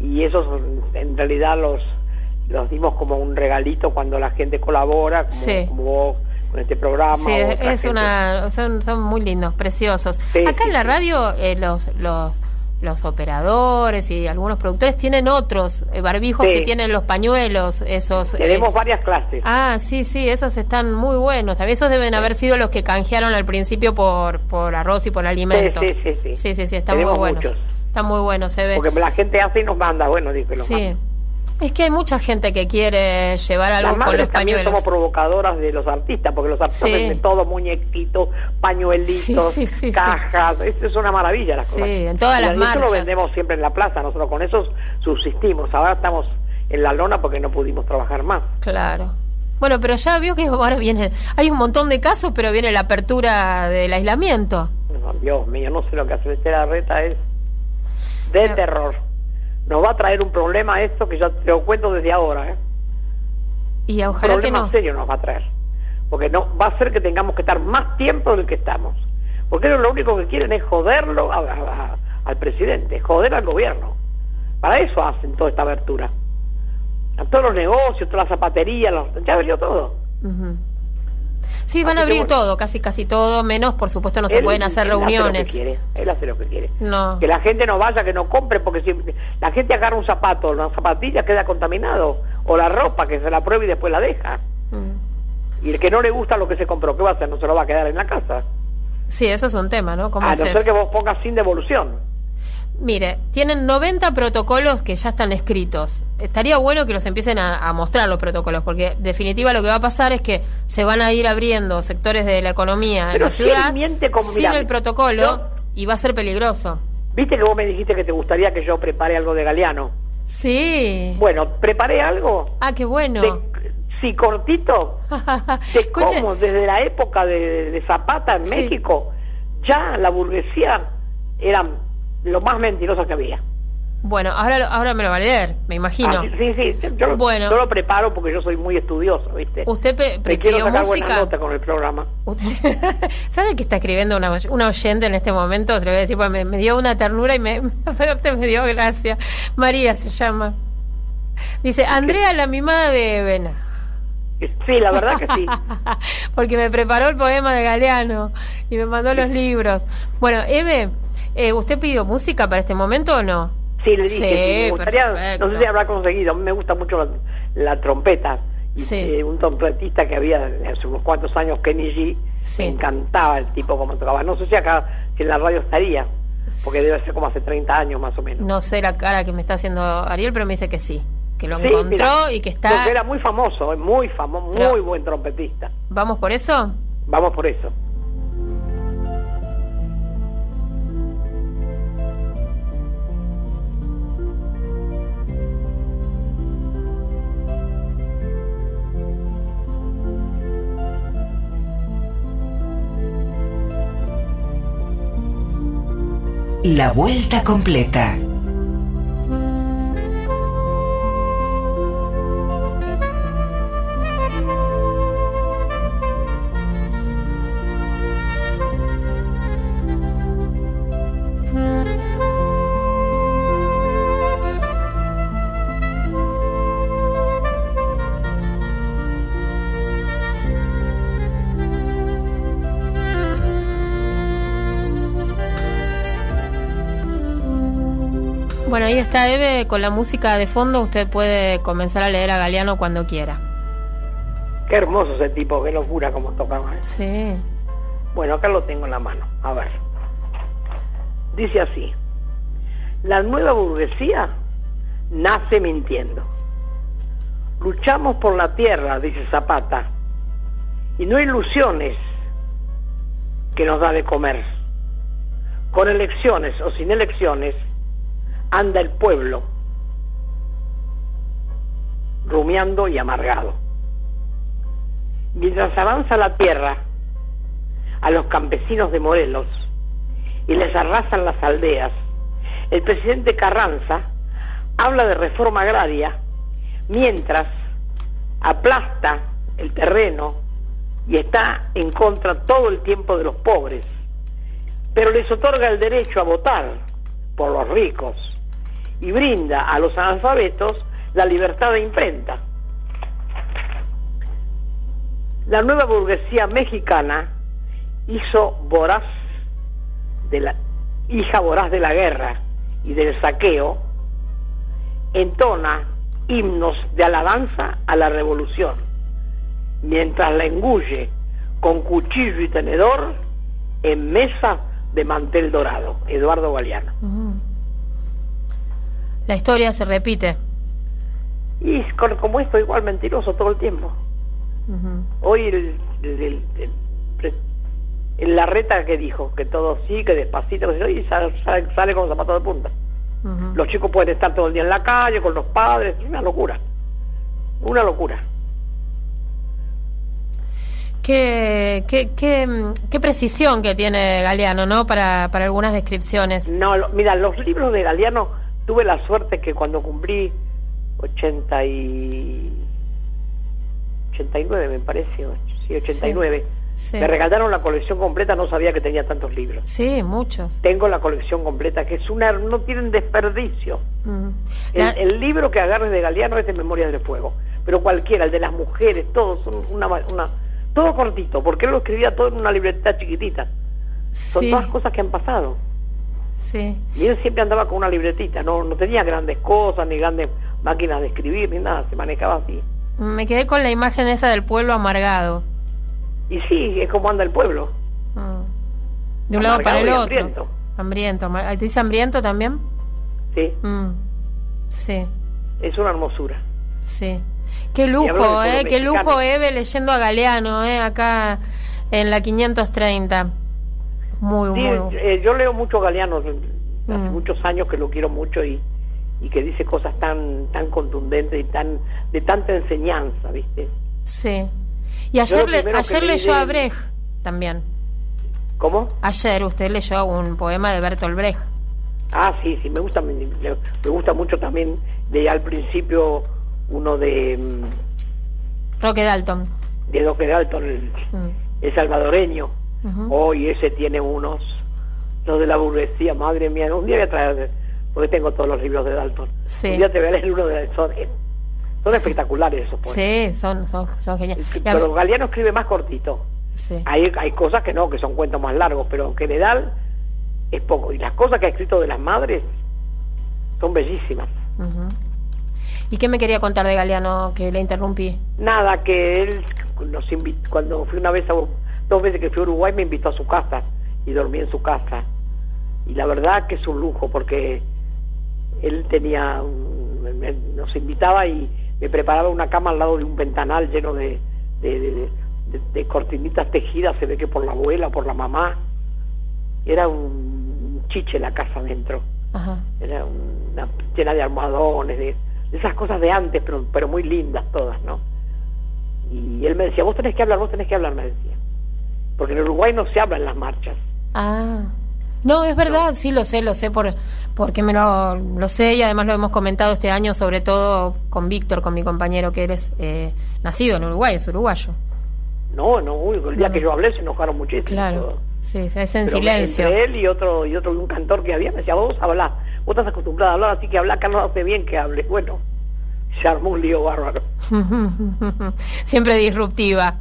Y esos en realidad los, los dimos como un regalito cuando la gente colabora, como, Sí. como vos con este programa. Sí, es, gente. una, son, son muy lindos, preciosos. Sí, Acá sí, en la radio eh, los, los, los operadores y algunos productores tienen otros eh, barbijos Sí. que tienen los pañuelos, esos. eh, Tenemos varias clases. Ah, sí, sí, esos están muy buenos. También esos deben haber sido los que canjearon al principio por, por arroz y por alimentos. sí, sí, sí. Sí, sí, sí, están Tenemos muy buenos. muchos. Están muy buenos, se ve. Porque la gente hace y nos manda, bueno, dice los Sí. manda. Es que hay mucha gente que quiere llevar algo Las con los pañuelos. somos provocadoras de los artistas, porque los artistas Sí. venden todo, muñequitos, pañuelitos, Sí, sí, sí, sí. cajas, eso es una maravilla las Sí, cosas. en todas Y las marchas. lo vendemos siempre en la plaza, nosotros con eso subsistimos, ahora estamos en la lona porque no pudimos trabajar más. Claro. Bueno, pero ya vio que ahora viene, hay un montón de casos, pero viene la apertura del aislamiento. No, Dios mío, no sé lo que hace Estela Reta es de No. terror. Nos va a traer un problema esto que ya te lo cuento desde ahora, ¿eh? Y Un que problema no. serio nos va a traer. Porque no va a hacer que tengamos que estar más tiempo del que estamos. Porque ellos lo único que quieren es joderlo a- a- a- al presidente, joder al gobierno. Para eso hacen toda esta abertura. A todos los negocios, toda la zapatería, los- ya abrió todo. Ujú. Sí, van a abrir bueno. todo, casi casi todo, menos por supuesto no se pueden hacer él Hace lo reuniones. que quiere, él hace lo que quiere. No. Que la gente no vaya, que no compre, porque si la gente agarra un zapato, una zapatilla queda contaminado. O la ropa, que se la pruebe y después la deja. Mm. Y el que no le gusta lo que se compró, ¿qué va a hacer? No se lo va a quedar en la casa. Sí, eso es un tema, ¿no? ¿Cómo A no ser que vos pongas sin devolución. Mire, tienen 90 protocolos que ya están escritos. Estaría bueno que los empiecen a, a mostrar los protocolos, porque en definitiva lo que va a pasar es que se van a ir abriendo sectores de la economía Pero en la si ciudad miente como- sin el protocolo yo- y va a ser peligroso. ¿Viste que vos me dijiste que te gustaría que yo prepare algo de Galeano? Sí. Bueno, preparé algo. Ah, qué bueno. De, sí, cortito. <laughs> De cómo desde la época de, de Zapata en Sí. México ya la burguesía era lo más mentirosa que había. Bueno, ahora, ahora me lo va a leer, me imagino. Ah, sí, sí, yo, bueno. lo preparo porque yo soy muy estudioso, ¿viste? ¿Usted pre quiero música? nota con el programa. <laughs> ¿Sabe que está escribiendo una, oyente en este momento? Se lo voy a decir, pues me, dio una ternura y me, <laughs> me dio gracia. María se llama. Dice, Andrea, la mimada de Vena. Sí, la verdad que sí. <laughs> porque me preparó el poema de Galeano y me mandó los libros. Bueno, Eve, eh, ¿usted pidió música para este momento o no? Sí, le dije, no sé si habrá conseguido, a mí me gusta mucho la, trompeta. Eh, un trompetista que había hace unos cuantos años, Kenny G, me encantaba el tipo como tocaba. No sé si acá, si en la radio estaría, porque debe ser como hace 30 años más o menos. No sé la cara que me está haciendo Ariel, pero me dice que sí, que lo encontró y que está... Porque era muy famoso, muy famoso, muy buen trompetista. ¿Vamos por eso? Vamos por eso. La vuelta completa. Ahí está Eve, con la música de fondo usted puede comenzar a leer a Galeano cuando quiera. Qué hermoso ese tipo, qué locura como tocaba. ¿eh? Sí. Bueno, acá lo tengo en la mano, a ver. Dice así, la nueva burguesía nace mintiendo. Luchamos por la tierra, dice Zapata, y no ilusiones que nos da de comer. Con elecciones o sin elecciones, anda el pueblo rumiando y amargado. Mientras avanza la tierra a los campesinos de Morelos y les arrasan las aldeas, el presidente Carranza habla de reforma agraria mientras aplasta el terreno y está en contra todo el tiempo de los pobres, pero les otorga el derecho a votar por los ricos y brinda a los analfabetos la libertad de imprenta. La nueva burguesía mexicana hizo voraz de la hija voraz de la guerra y del saqueo, entona himnos de alabanza a la revolución, mientras la engulle con cuchillo y tenedor en mesa de mantel dorado. Eduardo Galeano la historia se repite. Y como esto, igual mentiroso todo el tiempo. Hoy el, la reta que dijo, que todo sí, que despacito, y sale, sale, con zapatos de punta. Los chicos pueden estar todo el día en la calle con los padres, una locura. Una locura. Qué, qué, qué, precisión que tiene Galeano, ¿no? Para, para algunas descripciones. No, mira, los libros de Galeano tuve la suerte que cuando cumplí 80 y 89 me parece, sí, 89, me regalaron la colección completa, no sabía que tenía tantos libros. Sí, muchos. Tengo la colección completa, que es una, no tienen desperdicio. el, libro que agarres de Galeano es de Memorias del Fuego, pero cualquiera, el de las mujeres, todos son una, una, todo cortito, porque él lo escribía todo en una libreta chiquitita. Son todas cosas que han pasado. Y él siempre andaba con una libretita, no, no tenía grandes cosas, ni grandes máquinas de escribir, ni nada, se manejaba así. Me quedé con la imagen esa del pueblo amargado. Y sí, es como anda el pueblo. Ah. De un lado para el otro. Hambriento. hambriento. ¿Dice hambriento también? Sí. Mm. Sí. Es una hermosura. Sí. Qué lujo, ¿eh? Qué lujo, Eve, leyendo a Galeano, ¿eh? Acá en la 530. Muy, muy. Eh, yo leo mucho Galeano, hace mm. muchos años que lo quiero mucho y, y que dice cosas tan tan contundentes y tan de tanta enseñanza, ¿viste? Sí. Y ayer, le, ayer leyó a Brecht también. ¿Cómo? Ayer usted leyó un poema de Bertolt Brecht. Ah, sí, sí, me gusta, me, me gusta mucho también de al principio uno de... mm, Roque Dalton. de Doque Dalton, el, Mm. el salvadoreño. Hoy ese tiene unos, los de la burguesía, madre mía. Un día voy a traer, porque tengo todos los libros de Dalton. Sí. Un día te voy a leer uno de son, son espectaculares esos poemas. Sí, son, son, son geniales. Pero Galeano escribe más cortito. sí. Hay, hay cosas que no, que son cuentos más largos, pero en general es poco. Y las cosas que ha escrito de las madres son bellísimas. ¿Y qué me quería contar de Galeano que le interrumpí? Nada, que él nos invitó, cuando fui una vez, a, dos veces que fui a Uruguay, me invitó a su casa y dormí en su casa. Y la verdad que es un lujo porque él tenía, un- nos invitaba y me preparaba una cama al lado de un ventanal lleno de, de, de- de- de cortinitas tejidas, se ve que por la abuela, por la mamá. Era un chiche la casa adentro. Ajá. Era una llena de almohadones, de, de esas cosas de antes, pero, pero muy lindas todas, ¿no? Y él me decía, vos tenés que hablar, vos tenés que hablar, me decía. Porque en Uruguay no se habla en las marchas. Ah. No, es verdad, sí lo sé, lo sé por porque me lo, lo sé y además lo hemos comentado este año, sobre todo con Víctor, con mi compañero que eres eh, nacido en Uruguay, es uruguayo. No, no, uy, el día que yo hablé se enojaron muchísimo. Claro, todos. sí, es en Pero silencio. Entre él y otro, y otro, un cantor que había, me decía, vos hablás, vos estás acostumbrado a hablar, así que habla, Carlos, hace bien que hable. Bueno, se armó un lío bárbaro. <laughs> Siempre disruptiva.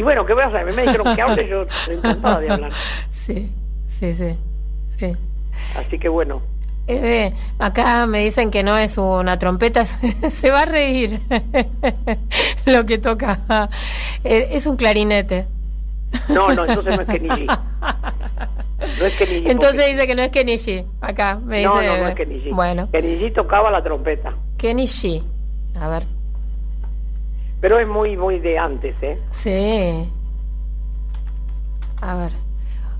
Y bueno, ¿qué voy a hacer? Me dijeron que hable, yo estoy encantada de hablar. <laughs> Sí, sí, sí, sí. Así que bueno, Eh, acá me dicen que no es una trompeta, <laughs> se va a reír <laughs> lo que toca. Eh, es un clarinete. no, no, entonces no es Keniji. No es Keniji. Entonces dice que no es Kenichi. Acá me No, dice. no, no es Keniji. Bueno, Keniji tocaba la trompeta. Kenichi. A ver. Pero es muy, muy de antes, ¿eh? Sí. A ver.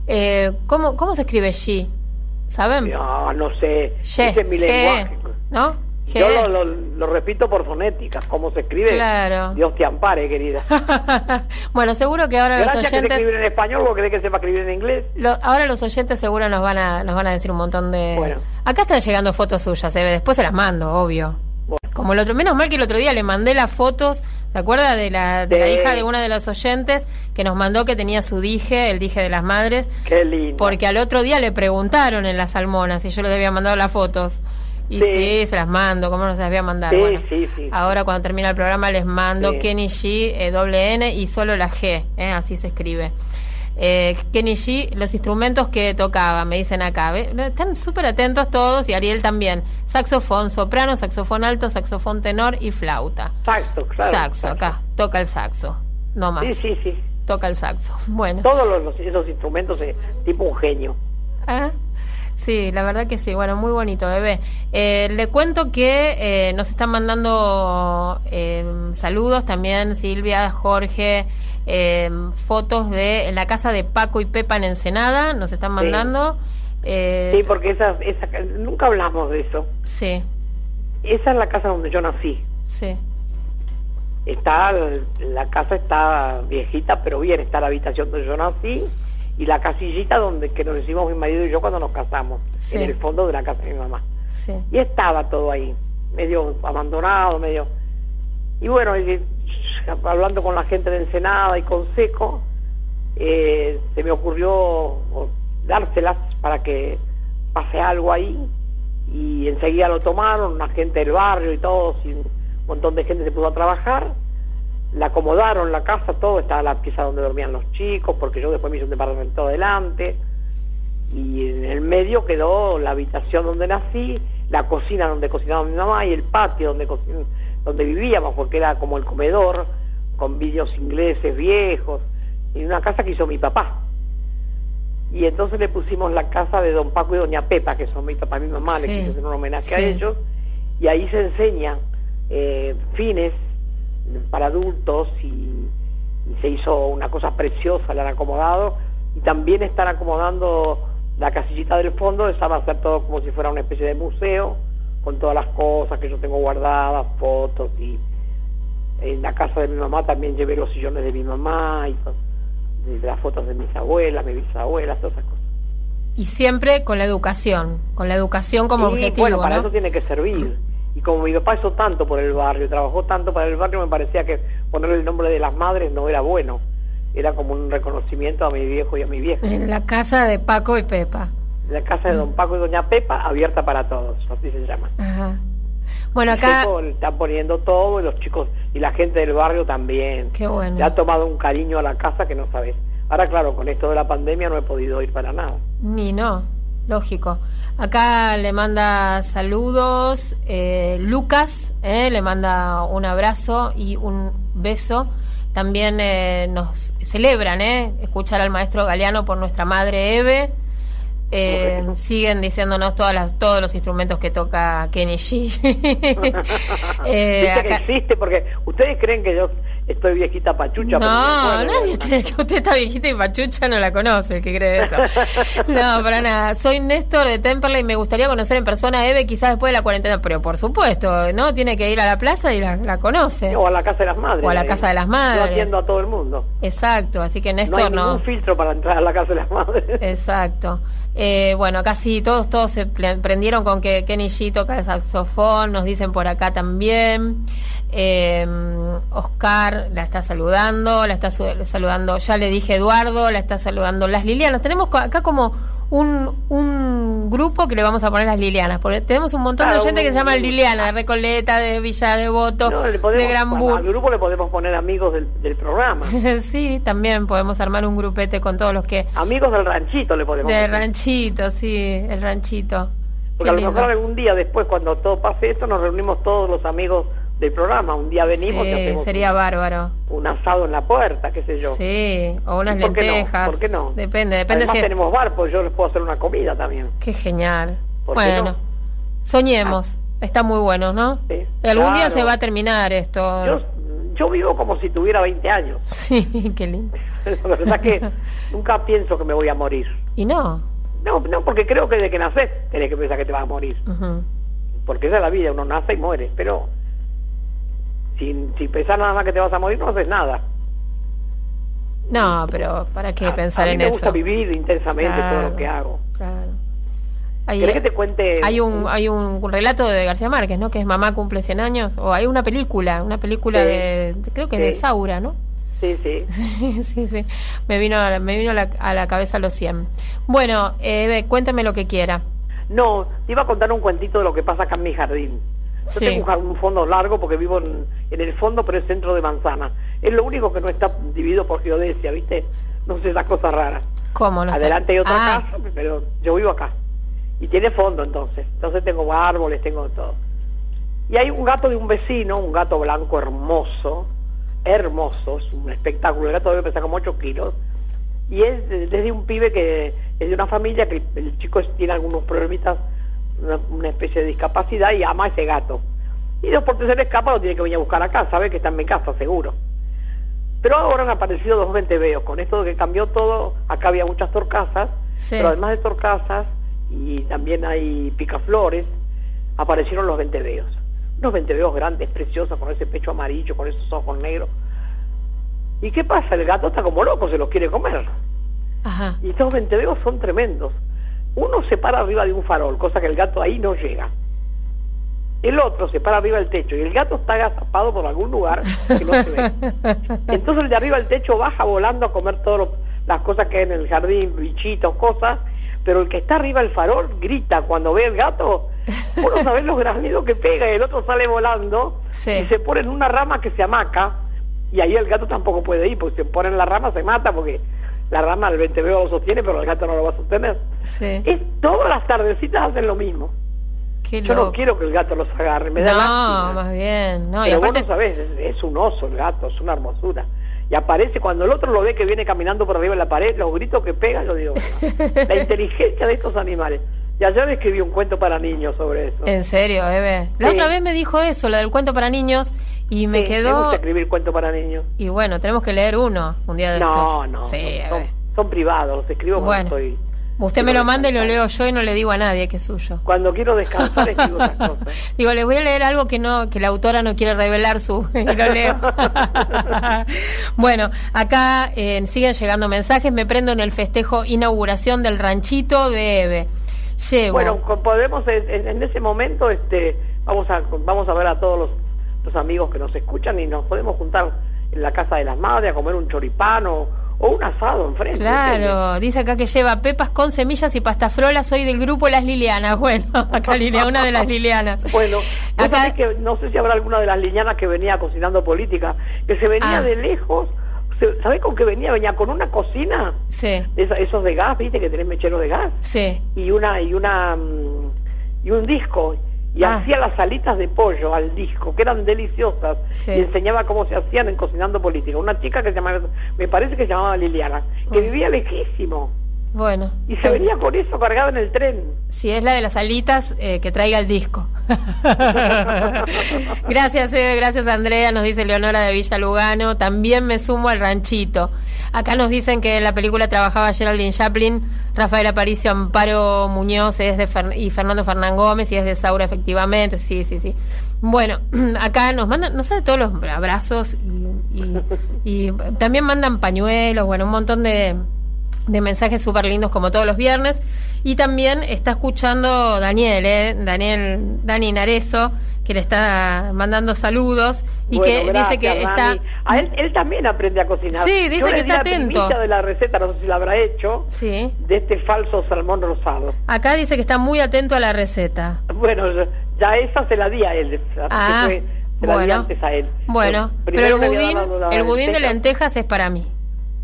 Eh, ¿cómo, ¿Cómo se escribe Shi? ¿Saben? No, no sé. Ese es mi lenguaje. ¿No? Yo Ge. lo, lo, lo repito por fonética. ¿Cómo se escribe? Claro. Dios te ampare, querida. <laughs> bueno, seguro que ahora los Gracias que oyentes. escribir en español, vos querés que sepa escribir en inglés. Lo- ahora los oyentes seguro nos van a nos van a decir un montón de. Bueno. Acá están llegando fotos suyas, ¿eh? después se las mando, obvio. Bueno. Como el otro, menos mal que el otro día le mandé las fotos, ¿se acuerda de la, de la hija de una de los oyentes que nos mandó que tenía su dije, el dije de las madres? Qué lindo. Porque al otro día le preguntaron en las almonas y yo les había mandado las fotos. Y sí, Sí. se las mando, ¿cómo no se las voy a mandar? Sí, bueno, sí, sí. ahora cuando termina el programa les mando. Kenny G, eh, doble N y solo la G, eh, así se escribe. Eh, Kenny G, los instrumentos que tocaba, me dicen acá. ¿ve? Están súper atentos todos y Ariel también. Saxofón soprano, saxofón alto, saxofón tenor y flauta. Saxo, claro. saxo, acá, toca el saxo, no más. Sí, sí, sí. Toca el saxo. <laughs> Bueno. Todos los, los- esos instrumentos, eh, tipo un genio. Ah, Sí, la verdad que sí. Bueno, muy bonito, bebé. Eh, le cuento que eh, nos están mandando eh, saludos también Silvia, Jorge, eh, fotos de en la casa de Paco y Pepa en Ensenada. Nos están mandando. Eh, Sí, porque esa, esa, nunca hablamos de eso. sí, Esa es la casa donde yo nací. sí. Está, la casa está viejita, pero bien, está la habitación donde yo nací y la casillita donde que nos hicimos mi marido y yo cuando nos casamos, Sí. en el fondo de la casa de mi mamá. Sí. Y estaba todo ahí, medio abandonado, medio... Y bueno, hablando con la gente de Ensenada y con Seco, eh, se me ocurrió dárselas para que pase algo ahí y enseguida lo tomaron, una gente del barrio y todo, y un montón de gente se pudo trabajar, la acomodaron la casa, todo, estaba la pieza donde dormían los chicos, porque yo después me hice un departamento adelante, y en el medio quedó la habitación donde nací, la cocina donde cocinaba mi mamá y el patio donde, cocin- donde vivíamos, porque era como el comedor, con vídeos ingleses viejos, y una casa que hizo mi papá. Y entonces le pusimos la casa de don Paco y doña Pepa, que son mi papá y mi mamá, Sí, le hacer un homenaje a sí. ellos, y ahí se enseñan eh, fines para adultos y, y se hizo una cosa preciosa, la han acomodado, y también están acomodando la casillita del fondo, esa va a ser todo como si fuera una especie de museo, con todas las cosas que yo tengo guardadas, fotos y en la casa de mi mamá también llevé los sillones de mi mamá y, de las fotos de mis abuelas, mis bisabuelas, todas esas cosas. Y siempre con la educación, con la educación como Y, objetivo, Bueno, para ¿no? eso tiene que servir. Y como mi papá hizo tanto por el barrio, trabajó tanto para el barrio, me parecía que ponerle el nombre de las madres no era bueno. Era como un reconocimiento a mi viejo y a mi vieja. En la casa de Paco y Pepa. La casa de don Paco y doña Pepa, abierta para todos, así se llama. Ajá. Bueno, acá, están poniendo todo y los chicos y la gente del barrio también. qué bueno. Le ha tomado un cariño a la casa que no sabes. Ahora, claro, con esto de la pandemia no he podido ir para nada. Ni no, lógico. Acá le manda saludos eh, Lucas, eh, le manda un abrazo y un beso. También eh, nos celebran eh, escuchar al maestro Galeano por nuestra madre Eve. Eh, siguen diciéndonos todas las, todos los instrumentos que toca Kenny G. <laughs> Eh, que existe porque ustedes creen que yo estoy viejita pachucha. No, nadie cree que usted está viejita y pachucha no la conoce, que cree eso. <laughs> No, para nada. Soy Néstor de Temperley y me gustaría conocer en persona a Eve quizás después de la cuarentena, pero por supuesto, ¿no? Tiene que ir a la plaza y la, la conoce. O a la casa de las madres. O a la le casa de las madres. Atiendo a todo el mundo. Exacto, así que No hay Néstor no. ningún filtro para entrar a la casa de las madres. Exacto. Eh, bueno, sí, todos, todos se prendieron con que Kenny G toca el saxofón, nos dicen por acá también. Eh, Oscar la está saludando, la está saludando, ya le dije Eduardo, la está saludando las Lilianas. Tenemos acá como un, un grupo que le vamos a poner las Lilianas, porque tenemos un montón Claro, de gente que se llama Liliana, de Recoleta, de Villa Devoto, No, podemos- de Gran bueno, al grupo le podemos poner amigos del, del programa. <laughs> sí, también podemos armar un grupete con todos los que... amigos del ranchito le podemos De poner. ranchito, sí, el ranchito. Porque Qué a lo lindo. mejor algún día después, cuando todo pase esto, nos reunimos todos los amigos del programa. Un día venimos y Sí, hacemos sería bárbaro. un asado en la puerta, qué sé yo. Sí, o unas ¿Y por qué no? lentejas. ¿Por qué no? Depende, depende Además si. tenemos bar, pues yo les puedo hacer una comida también. Qué genial. ¿Por qué bueno, no? soñemos. Está muy bueno, ¿no? Sí, Algún día se va a terminar esto. Yo, yo vivo como si tuviera 20 años. <laughs> Sí, qué lindo. <laughs> La verdad es que nunca pienso que me voy a morir. Y no. No, no, porque creo que desde que naces tenés que pensar que te vas a morir. Porque esa es la vida, uno nace y muere. Pero sin, sin pensar nada más que te vas a morir, no haces nada. No, pero ¿para qué A- pensar a mí en me eso? gusta vivir intensamente todo lo que hago. Claro. Hay, ¿Querés que te cuente? hay un hay un relato de García Márquez, ¿no? Que es Mamá cumple 100 años. O hay una película, una película Sí. de, de- creo que de Sí. Saura, ¿no? Sí, sí. <laughs> Sí, sí, sí. Me vino, a la- me vino a la, a la cabeza los 100. Bueno, eh, cuéntame lo que quiera. No, te iba a contar un cuentito de lo que pasa acá en mi jardín. Yo Sí. tengo un, fondo largo porque vivo en, en el fondo, pero es centro de manzana. Es lo único que no está dividido por geodesia, ¿viste? No sé, esas cosas raras. ¿Cómo no? está? Adelante hay otra Ah, casa, pero yo vivo acá. Y tiene fondo entonces. Entonces tengo árboles, tengo todo. Y hay un gato de un vecino, un gato blanco hermoso, hermoso, es un espectáculo. El gato debe pesar como 8 kilos. Y es de- desde un pibe que es de una familia que el, el chico tiene algunos problemitas, una, una especie de discapacidad y ama a ese gato. Y dos por tres se le escapa, lo tiene que venir a buscar acá, sabe que está en mi casa, seguro. Pero ahora han aparecido dos venteveos. Con esto de que cambió todo, acá había muchas torcasas, Sí. pero además de torcasas y también hay picaflores, aparecieron los venteveos. Unos venteveos grandes, preciosos, con ese pecho amarillo, con esos ojos negros. ¿Y qué pasa? El gato está como loco, se los quiere comer. Ajá. Y estos venteveos son tremendos. Uno se para arriba de un farol, cosa que el gato ahí no llega. El otro se para arriba del techo y el gato está agazapado por algún lugar que no se ve. <laughs> Entonces el de arriba del techo baja volando a comer todas las cosas que hay en el jardín, bichitos, cosas, pero el que está arriba del farol grita cuando ve el gato, uno <laughs> sabe los granidos que pega y el otro sale volando Sí. y se pone en una rama que se amaca y ahí el gato tampoco puede ir, porque se pone en la rama se mata porque la rama el venteveo lo sostiene, pero el gato no lo va a sostener. Sí. Es todas las tardecitas hacen lo mismo. Qué Yo no quiero que el gato los agarre, me da no, lástima. más bien. No, y vos no sabés, es, es un oso el gato, es una hermosura. Y aparece cuando el otro lo ve que viene caminando por arriba de la pared, los gritos que pega, yo digo, <laughs> la inteligencia de estos animales. Y ayer escribí un cuento para niños sobre eso. en serio, Eve. La Sí. otra vez me dijo eso, lo del cuento para niños, y me Sí, Me quedó. gusta escribir cuentos para niños. Y bueno, tenemos que leer uno un día de No, estos. no, Sí, son, privados, los escribo cuando Bueno. estoy Usted me lo manda y lo leo yo y no le digo a nadie que es suyo. Cuando quiero descansar <laughs> escribo esas cosas. Digo, le voy a leer algo que no que la autora no quiere revelar su <laughs> y lo leo. <laughs> bueno, acá eh, siguen llegando mensajes. Me prendo en el festejo inauguración del ranchito de Eve. Llevo. Bueno, podemos en, en ese momento, este, vamos a vamos a ver a todos los, los amigos que nos escuchan y nos podemos juntar en la casa de las madres a comer un choripán o, un asado enfrente. Claro, dice acá que lleva pepas con semillas y pastafrola. Soy del grupo Las Lilianas. <laughs> Bueno, acá Liliana, una de las Lilianas. Bueno, Acá- que no sé si habrá alguna de las liñanas que venía cocinando política, que se venía Ah. de lejos. ¿Sabés con qué venía? Venía con una cocina, Sí, esos de gas, viste que tenés mechero de gas, sí. y una y una mm, y un disco y Ah. hacía las alitas de pollo al disco que eran deliciosas Sí. y enseñaba cómo se hacían en cocinando política una chica que se llamaba me parece que se llamaba Liliana que vivía lejísimo Bueno. y se venía con eso cargado en el tren Si es la de las alitas, eh, que traiga el disco. <laughs> gracias, Eve, gracias, Andrea. Nos dice Leonora de Villa Lugano. También me sumo al ranchito. Acá nos dicen que en la película trabajaba Geraldine Chaplin, Rafael Aparicio, Amparo Muñoz es de Fer- y Fernando Fernán Gómez y es de Saura, efectivamente. Sí, sí, sí. Bueno, <clears throat> acá nos mandan, no sé, todos los abrazos y, y- y también mandan pañuelos, bueno, un montón de de mensajes súper lindos como todos los viernes. Y también está escuchando Daniel, ¿eh? Daniel, Dani Narezo, que le está mandando saludos y Bueno, que gracias, dice que está... A él, él también aprende a cocinar. Sí, dice Yo le que di está atento. de la receta, no sé si la habrá hecho, Sí. de este falso salmón rosado. Acá dice que está muy atento a la receta. Bueno, ya- esa se la di a él. que Ah, fue- se la di bueno. antes a él. Bueno, pero primero el budín, el budín de lenteja. lentejas es para mí.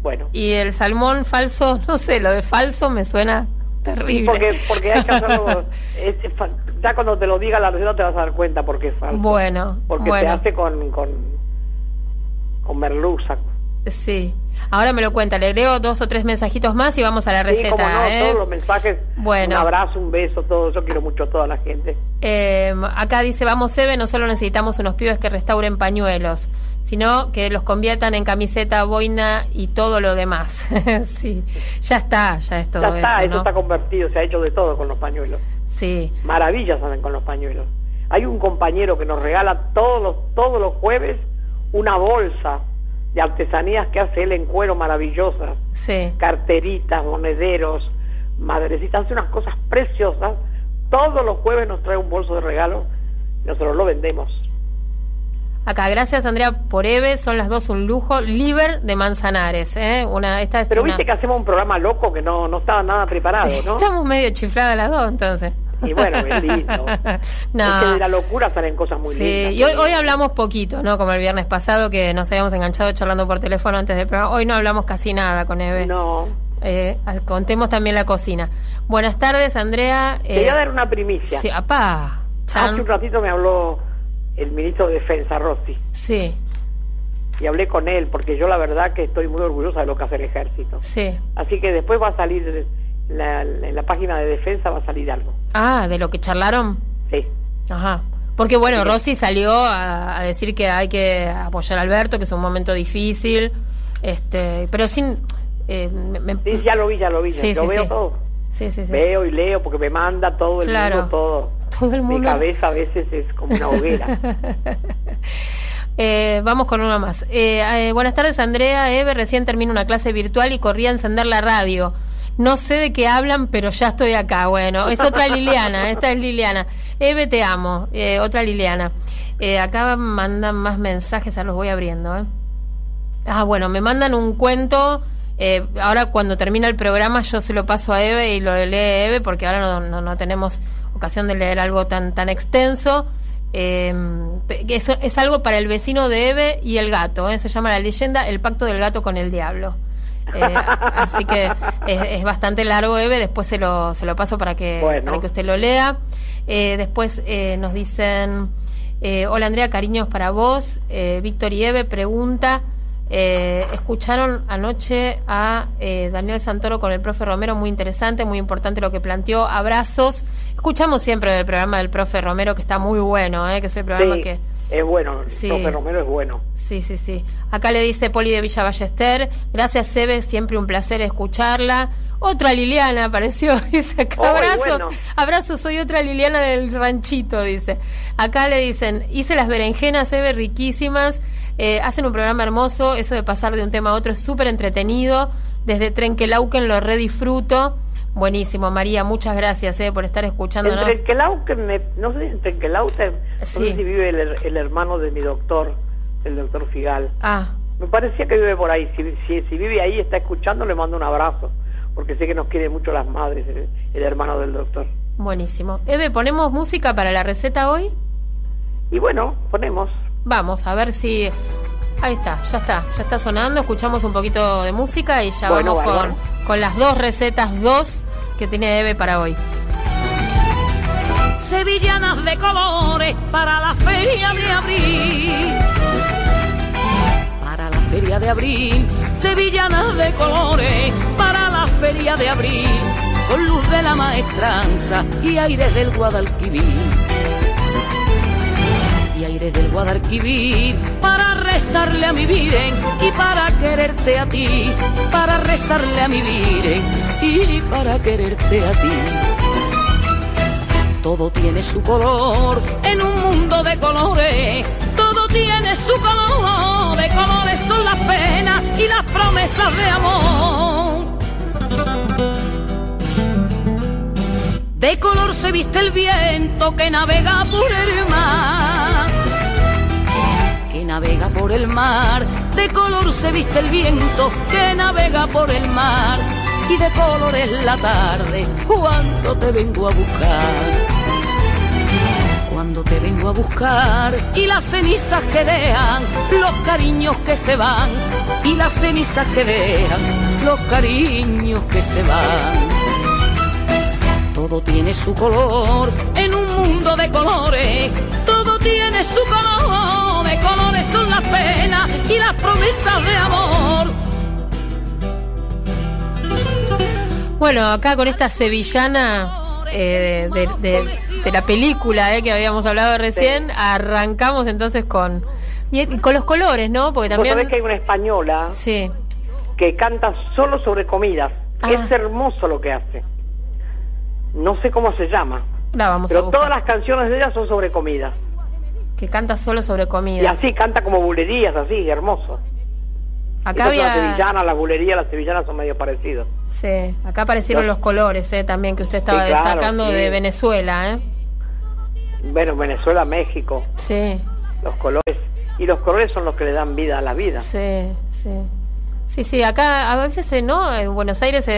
Bueno, Y el salmón falso, no sé, lo de falso me suena terrible. porque, porque hay que hacerlo. <laughs> es- es fa- ya cuando te lo diga la receta te vas a dar cuenta porque es falso. Bueno, Porque bueno. se hace con, con, con merluza. Sí. Ahora me lo cuenta, le agrego dos o tres mensajitos más y vamos a la Sí, receta. como no, ¿eh? todos los mensajes. Bueno. Un abrazo, un beso, todo. Yo quiero mucho a toda la gente. Eh, acá dice, vamos Eve, no solo necesitamos unos pibes que restauren pañuelos, sino que los conviertan en camiseta, boina y todo lo demás. <laughs> sí, ya está, ya es todo ya está, eso, eso ¿no? está convertido, se ha hecho de todo con los pañuelos. Sí, Maravillas hacen con los pañuelos. Hay un compañero que nos regala todos los, todos los jueves una bolsa de artesanías que hace él en cuero maravillosas, sí. carteritas, monederos, madrecitas, hace unas cosas preciosas. Todos los jueves nos trae un bolso de regalo y nosotros lo vendemos. Acá, gracias Andrea por Eve, son las dos un lujo. Liber de Manzanares, ¿eh? Una, esta es Pero una- viste que hacemos un programa loco que no, no estaba nada preparado, ¿no? <laughs> Estamos medio chifladas las dos, entonces. Y bueno, es lindo. no. <laughs> Es que de la locura salen cosas muy Sí, lindas. y hoy, hoy hablamos poquito, ¿no? Como el viernes pasado que nos habíamos enganchado charlando por teléfono antes del programa. Hoy no hablamos casi nada con Eve. No. Eh, contemos también la cocina. Buenas tardes, Andrea. Te Eh, voy a dar una primicia. Sí, apá. Chan. Hace un ratito me habló el ministro de Defensa, Rossi, Sí, y hablé con él porque yo la verdad que estoy muy orgullosa de lo que hace el ejército. sí. Así que después va a salir, la, en la página de defensa va a salir algo. Ah, de lo que charlaron. Sí. Ajá. Porque bueno, Rossi salió a, a decir que hay que apoyar a Alberto, que es un momento difícil, este, pero sin... eh, me- Sí, ya lo vi, ya lo vi. Sí, sí, veo sí. todo. sí, sí, sí. Veo y leo porque me manda todo el Claro. mundo, todo. Todo el Mi mundo. cabeza a veces es como una hoguera. <laughs> Eh, vamos con uno más. Eh, eh, buenas tardes, Andrea. Eve, recién termino una clase virtual y corrí a encender la radio. No sé de qué hablan, pero ya estoy acá. Bueno, es otra Liliana, esta es Liliana. Eve, te amo. Eh, otra Liliana. Eh, acá mandan más mensajes, ahora los voy abriendo. ¿eh? Ah, bueno, me mandan un cuento. eh, ahora cuando termina el programa yo se lo paso a Eve y lo lee Eve porque ahora no, no, tenemos ocasión de leer algo tan, tan extenso. Eh, eso es algo para el vecino de Eve y el gato. ¿eh? Se llama la leyenda El pacto del gato con el diablo. Eh, así que es, es bastante largo, Eve. Después se lo, se lo paso para que, Bueno. para que usted lo lea. Eh, después eh, nos dicen: eh, Hola Andrea, cariños para vos. Eh, Víctor y Eve pregunta. eh, escucharon anoche a eh, Daniel Santoro con el profe Romero, muy interesante, muy importante lo que planteó. Abrazos. Escuchamos siempre el programa del profe Romero, que está muy bueno, eh, que es el programa Sí. que, Es bueno, Sí. José Romero es bueno. Sí, sí, sí. Acá le dice Poli de Villa Ballester. Gracias, Sebe, siempre un placer escucharla. Otra Liliana apareció, <laughs> dice acá. Abrazos, bueno. abrazos, soy otra Liliana del ranchito, dice. Acá le dicen, hice las berenjenas, Sebe, riquísimas. Eh, hacen un programa hermoso, eso de pasar de un tema a otro es súper entretenido. Desde Trenquelauquen lo redisfruto. Buenísimo, María, muchas gracias eh, por estar escuchándonos. En Trenquelauquen, me- no sé si en Trenquelauquen, no Sí. sé si vive el, el hermano de mi doctor, el doctor Figal. Ah, Me parecía que vive por ahí. Si, si, si vive ahí está escuchando, le mando un abrazo. Porque sé que nos quiere mucho las madres, el, el hermano del doctor. buenísimo. Eve, ¿ponemos música para la receta hoy? Y bueno, ponemos. Vamos a ver si. Ahí está, ya está, ya está sonando. Escuchamos un poquito de música y ya Bueno, vamos con, con las dos recetas, dos que tiene Eve para hoy. Sevillanas de colores para la feria de abril. Para la feria de abril, sevillanas de colores para la feria de abril, con luz de la maestranza y aires del Guadalquivir. Y aires del Guadalquivir para rezarle a mi Viren y para quererte a ti, para rezarle a mi Viren y para quererte a ti todo tiene su color en un mundo de colores. Todo tiene su color, de colores son las penas y las promesas de amor. De color se viste el viento que navega por el mar. Que navega por el mar. De color se viste el viento que navega por el mar. Y de color es la tarde cuando te vengo a buscar cuando te vengo a buscar y las cenizas que dejan los cariños que se van y las cenizas que dejan los cariños que se van. Todo tiene su color en un mundo de colores. Todo tiene su color. De colores son las penas y las promesas de amor. Bueno, acá con esta sevillana eh, de, de- de la película eh, que habíamos hablado recién, arrancamos entonces con. Y, con los colores, ¿no? Porque Vos también. sabés que hay una española Sí. que canta solo sobre comidas. Ah. Es hermoso lo que hace. No sé cómo se llama. La vamos a Pero todas las canciones de ella son sobre comidas. Que canta solo sobre comida. Y así canta como bulerías, así, hermoso. Acá La había. sevillana, la bulería, las sevillanas son medio parecidos. Sí, acá aparecieron los colores eh, también que usted estaba Sí, claro, destacando sí. de Venezuela, ¿eh? Bueno, Venezuela, México, Sí, los colores. Y los colores son los que le dan vida a la vida. sí, sí. Sí, sí, acá a veces eh, no, en Buenos Aires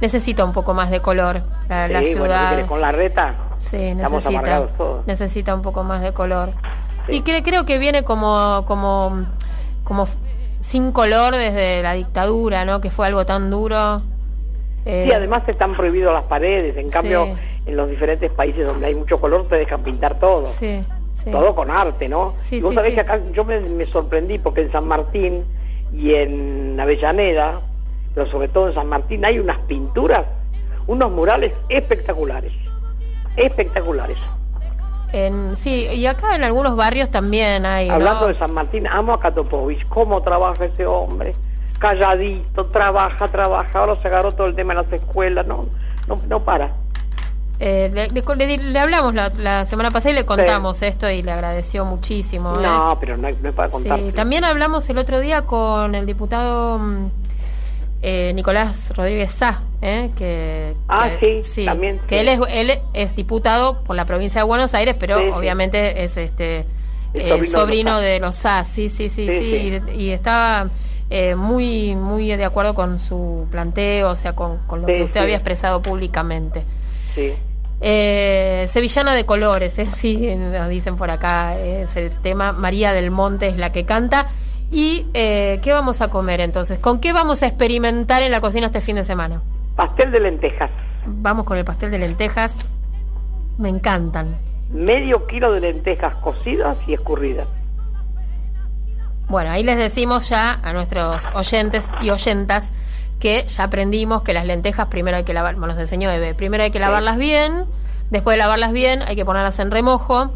necesita un poco más de color la, la Sí, bueno, ciudad. ¿qué querés? con la reta Sí, necesita, todos. necesita un poco más de color. Sí. Y cre- creo que viene como, como, como sin color desde la dictadura, ¿no? Que fue algo tan duro. Eh, Sí, además están prohibidos las paredes. En cambio, Sí. en los diferentes países donde hay mucho color te dejan pintar todo. Sí, sí. Todo con arte, ¿no? Sí, y vos sí, sabés sí. que acá yo me, me sorprendí porque en San Martín y en Avellaneda, pero sobre todo en San Martín, hay unas pinturas, unos murales espectaculares. Espectaculares. En, sí, y acá en algunos barrios también hay. ¿no? Hablando de San Martín, amo a Katopovich. ¿Cómo trabaja ese hombre? Calladito, trabaja, trabaja. Ahora se agarró todo el tema en las escuelas. No, no, no para. Eh, le, hablamos la, la semana pasada y le contamos esto y le agradeció muchísimo. ¿eh? No, pero no, no es para contar. Sí, también hablamos el otro día con el diputado mm, eh, Nicolás Rodríguez Sá, ¿eh? que, Ah, que- sí, también, que sí. él es él es diputado por la provincia de Buenos Aires, pero Sí, sí. obviamente es este Es eh, sobrino de sobrino los Sá. de los Sá, sí, sí, sí, Sí, sí, Y, y estaba eh, muy muy de acuerdo con su planteo, o sea, con, con lo Sí, que usted sí. había expresado públicamente. Sí. Eh, Sevillana de colores, eh, <laughs> sí, nos dicen por acá, es el tema. María del Monte es la que canta. ¿Y eh, qué vamos a comer entonces? ¿Con qué vamos a experimentar en la cocina este fin de semana? Pastel de lentejas. Vamos con el pastel de lentejas. Me encantan. Medio kilo de lentejas cocidas y escurridas. Bueno, ahí les decimos ya a nuestros oyentes y oyentas que ya aprendimos que las lentejas primero hay que lavar, bueno, nos enseñó Eve, primero hay que lavarlas bien, después de lavarlas bien hay que ponerlas en remojo,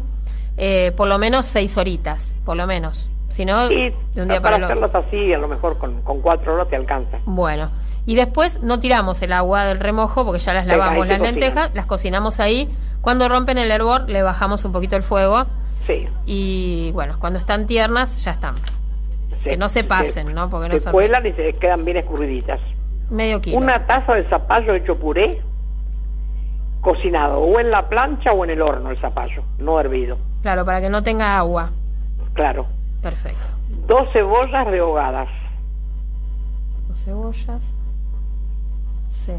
eh, por lo menos seis horitas, por lo menos. Si no, de un día para para otro. hacerlas así, a lo mejor con, con cuatro horas te alcanza. Bueno, y después no tiramos el agua del remojo porque ya las lavamos se las lentejas, cocinan. las cocinamos ahí. Cuando rompen el hervor le bajamos un poquito el fuego Sí. y bueno, cuando están tiernas ya están. sí. Que no se pasen, ¿no? Porque no se son- cuelan y se quedan bien escurriditas. Medio kilo. Una taza de zapallo hecho puré, cocinado o en la plancha o en el horno el zapallo, no hervido. Claro, para que no tenga agua. Claro. Perfecto. Dos cebollas rehogadas, Dos cebollas. Sí.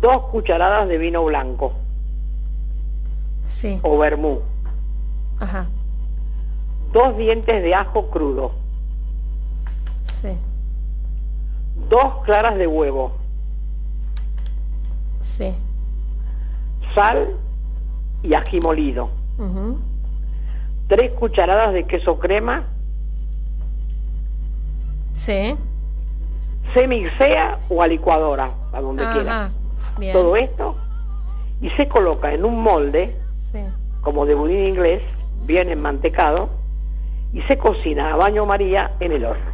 dos cucharadas de vino blanco Sí. o vermú, Ajá. dos dientes de ajo crudo, Sí. dos claras de huevo, Sí. sal y ají molido, Ujú. Tres cucharadas de queso crema, Sí. se mixea o a licuadora, a donde quiera. Bien. Todo esto y se coloca en un molde Sí. como de budín inglés, bien enmantecado, y se cocina a baño María en el horno.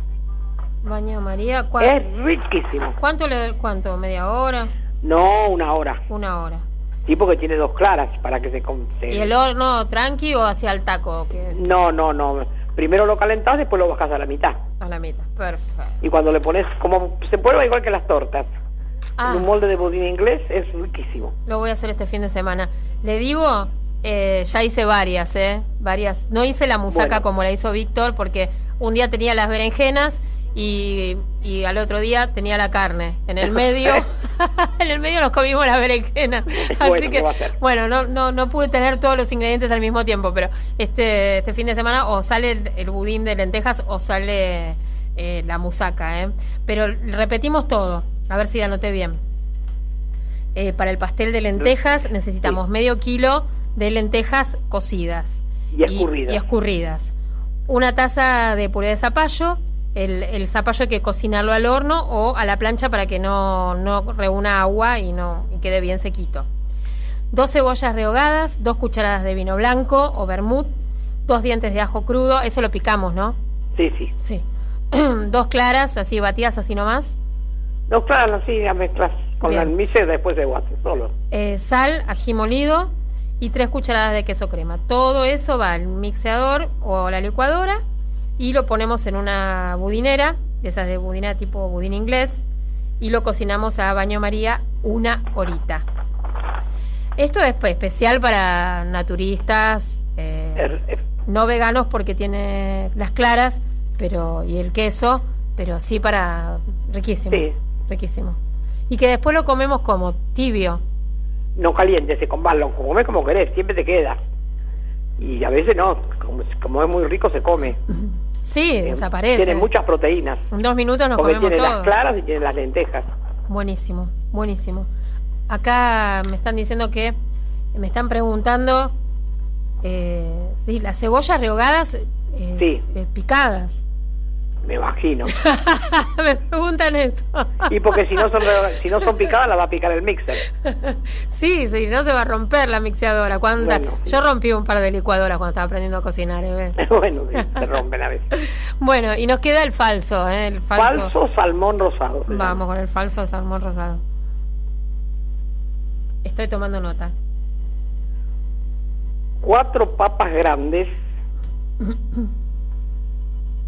Baño María. ¿cuá- Es riquísimo. ¿Cuánto le cuánto? ¿Media hora? No una hora. Una hora. Tipo que tiene dos claras para que se... se- ¿Y el horno tranqui o hacia el taco? Que No, no, no. Primero lo calentás, después lo bajas a la mitad. a la mitad. Perfecto. Y cuando le pones, como se prueba igual que las tortas, Ah, en un molde de budín inglés, es riquísimo. lo voy a hacer este fin de semana. Le digo, eh, ya hice varias, ¿eh? Varias. No hice la musaca Bueno. como la hizo Víctor porque un día tenía las berenjenas y, y al otro día tenía la carne. En el medio, <laughs> <laughs> en el medio nos comimos las berenjenas. <laughs> Así Bueno, que, bueno, no, no, no pude tener todos los ingredientes al mismo tiempo, pero este, este fin de semana o sale el, el budín de lentejas o sale eh, la musaca, ¿eh? Pero repetimos todo, a ver si anoté bien. Eh, para el pastel de lentejas necesitamos medio kilo de lentejas cocidas Y escurridas. y escurridas. Una taza de puré de zapallo. El, el zapallo hay que cocinarlo al horno o a la plancha para que no, no reúna agua y, no, y quede bien sequito. Dos cebollas rehogadas, dos cucharadas de vino blanco o vermut, dos dientes de ajo crudo, eso lo picamos, ¿no? Sí, sí. Sí. <clears throat> dos claras, así batidas, así nomás. No, claro, así las mezclas con Bien. la y después de guate, solo. eh, sal, ají molido y tres cucharadas de queso crema. Todo eso va al mixeador o a la licuadora y lo ponemos en una budinera, de esas de budina tipo budín inglés, y lo cocinamos a baño María una horita. Esto es pues, especial para naturistas, eh, no veganos porque tiene las claras, pero y el queso, pero sí para riquísimo, Sí. riquísimo. Y que después lo comemos como tibio. no caliente, se combate, lo comes como querés, siempre te queda. Y a veces no, como, como es muy rico se come. <laughs> Sí, desaparece. Tiene muchas proteínas. En dos minutos nos porque comemos tiene las todo. claras y tiene las lentejas. Buenísimo, buenísimo. Acá me están diciendo que, me están preguntando, eh, sí, las cebollas rehogadas eh, Sí. eh, picadas. Me imagino. <laughs> me preguntan eso. Y porque si no son si no son picadas, las va a picar el mixer. <laughs> sí, sí, no se va a romper la mixeadora. ¿Cuánta- Bueno, sí. Yo rompí un par de licuadoras cuando estaba aprendiendo a cocinar. ¿eh? <laughs> bueno, sí, se rompen a veces. Bueno, y nos queda el falso, ¿eh? El falso. Falso salmón rosado. Vamos con el falso salmón rosado. Estoy tomando nota. Cuatro papas grandes,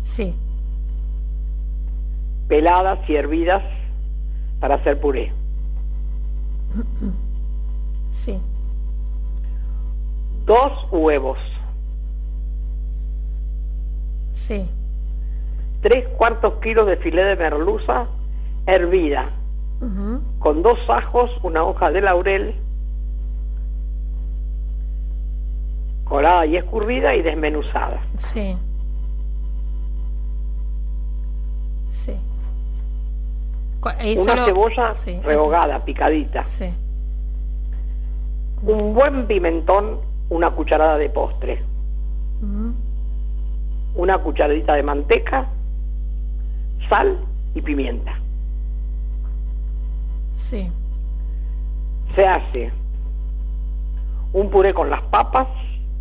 Sí, peladas y hervidas para hacer puré. sí, Dos huevos, sí. tres cuartos kilos de filé de merluza hervida, con dos ajos, una hoja de laurel, colada y escurrida y desmenuzada. Sí. Sí. Y Una cebolla sí, eso- rehogada, picadita. Sí. Un buen pimentón, una cucharada de postre. Una cucharadita de manteca, sal y pimienta. Sí. Se hace un puré con las papas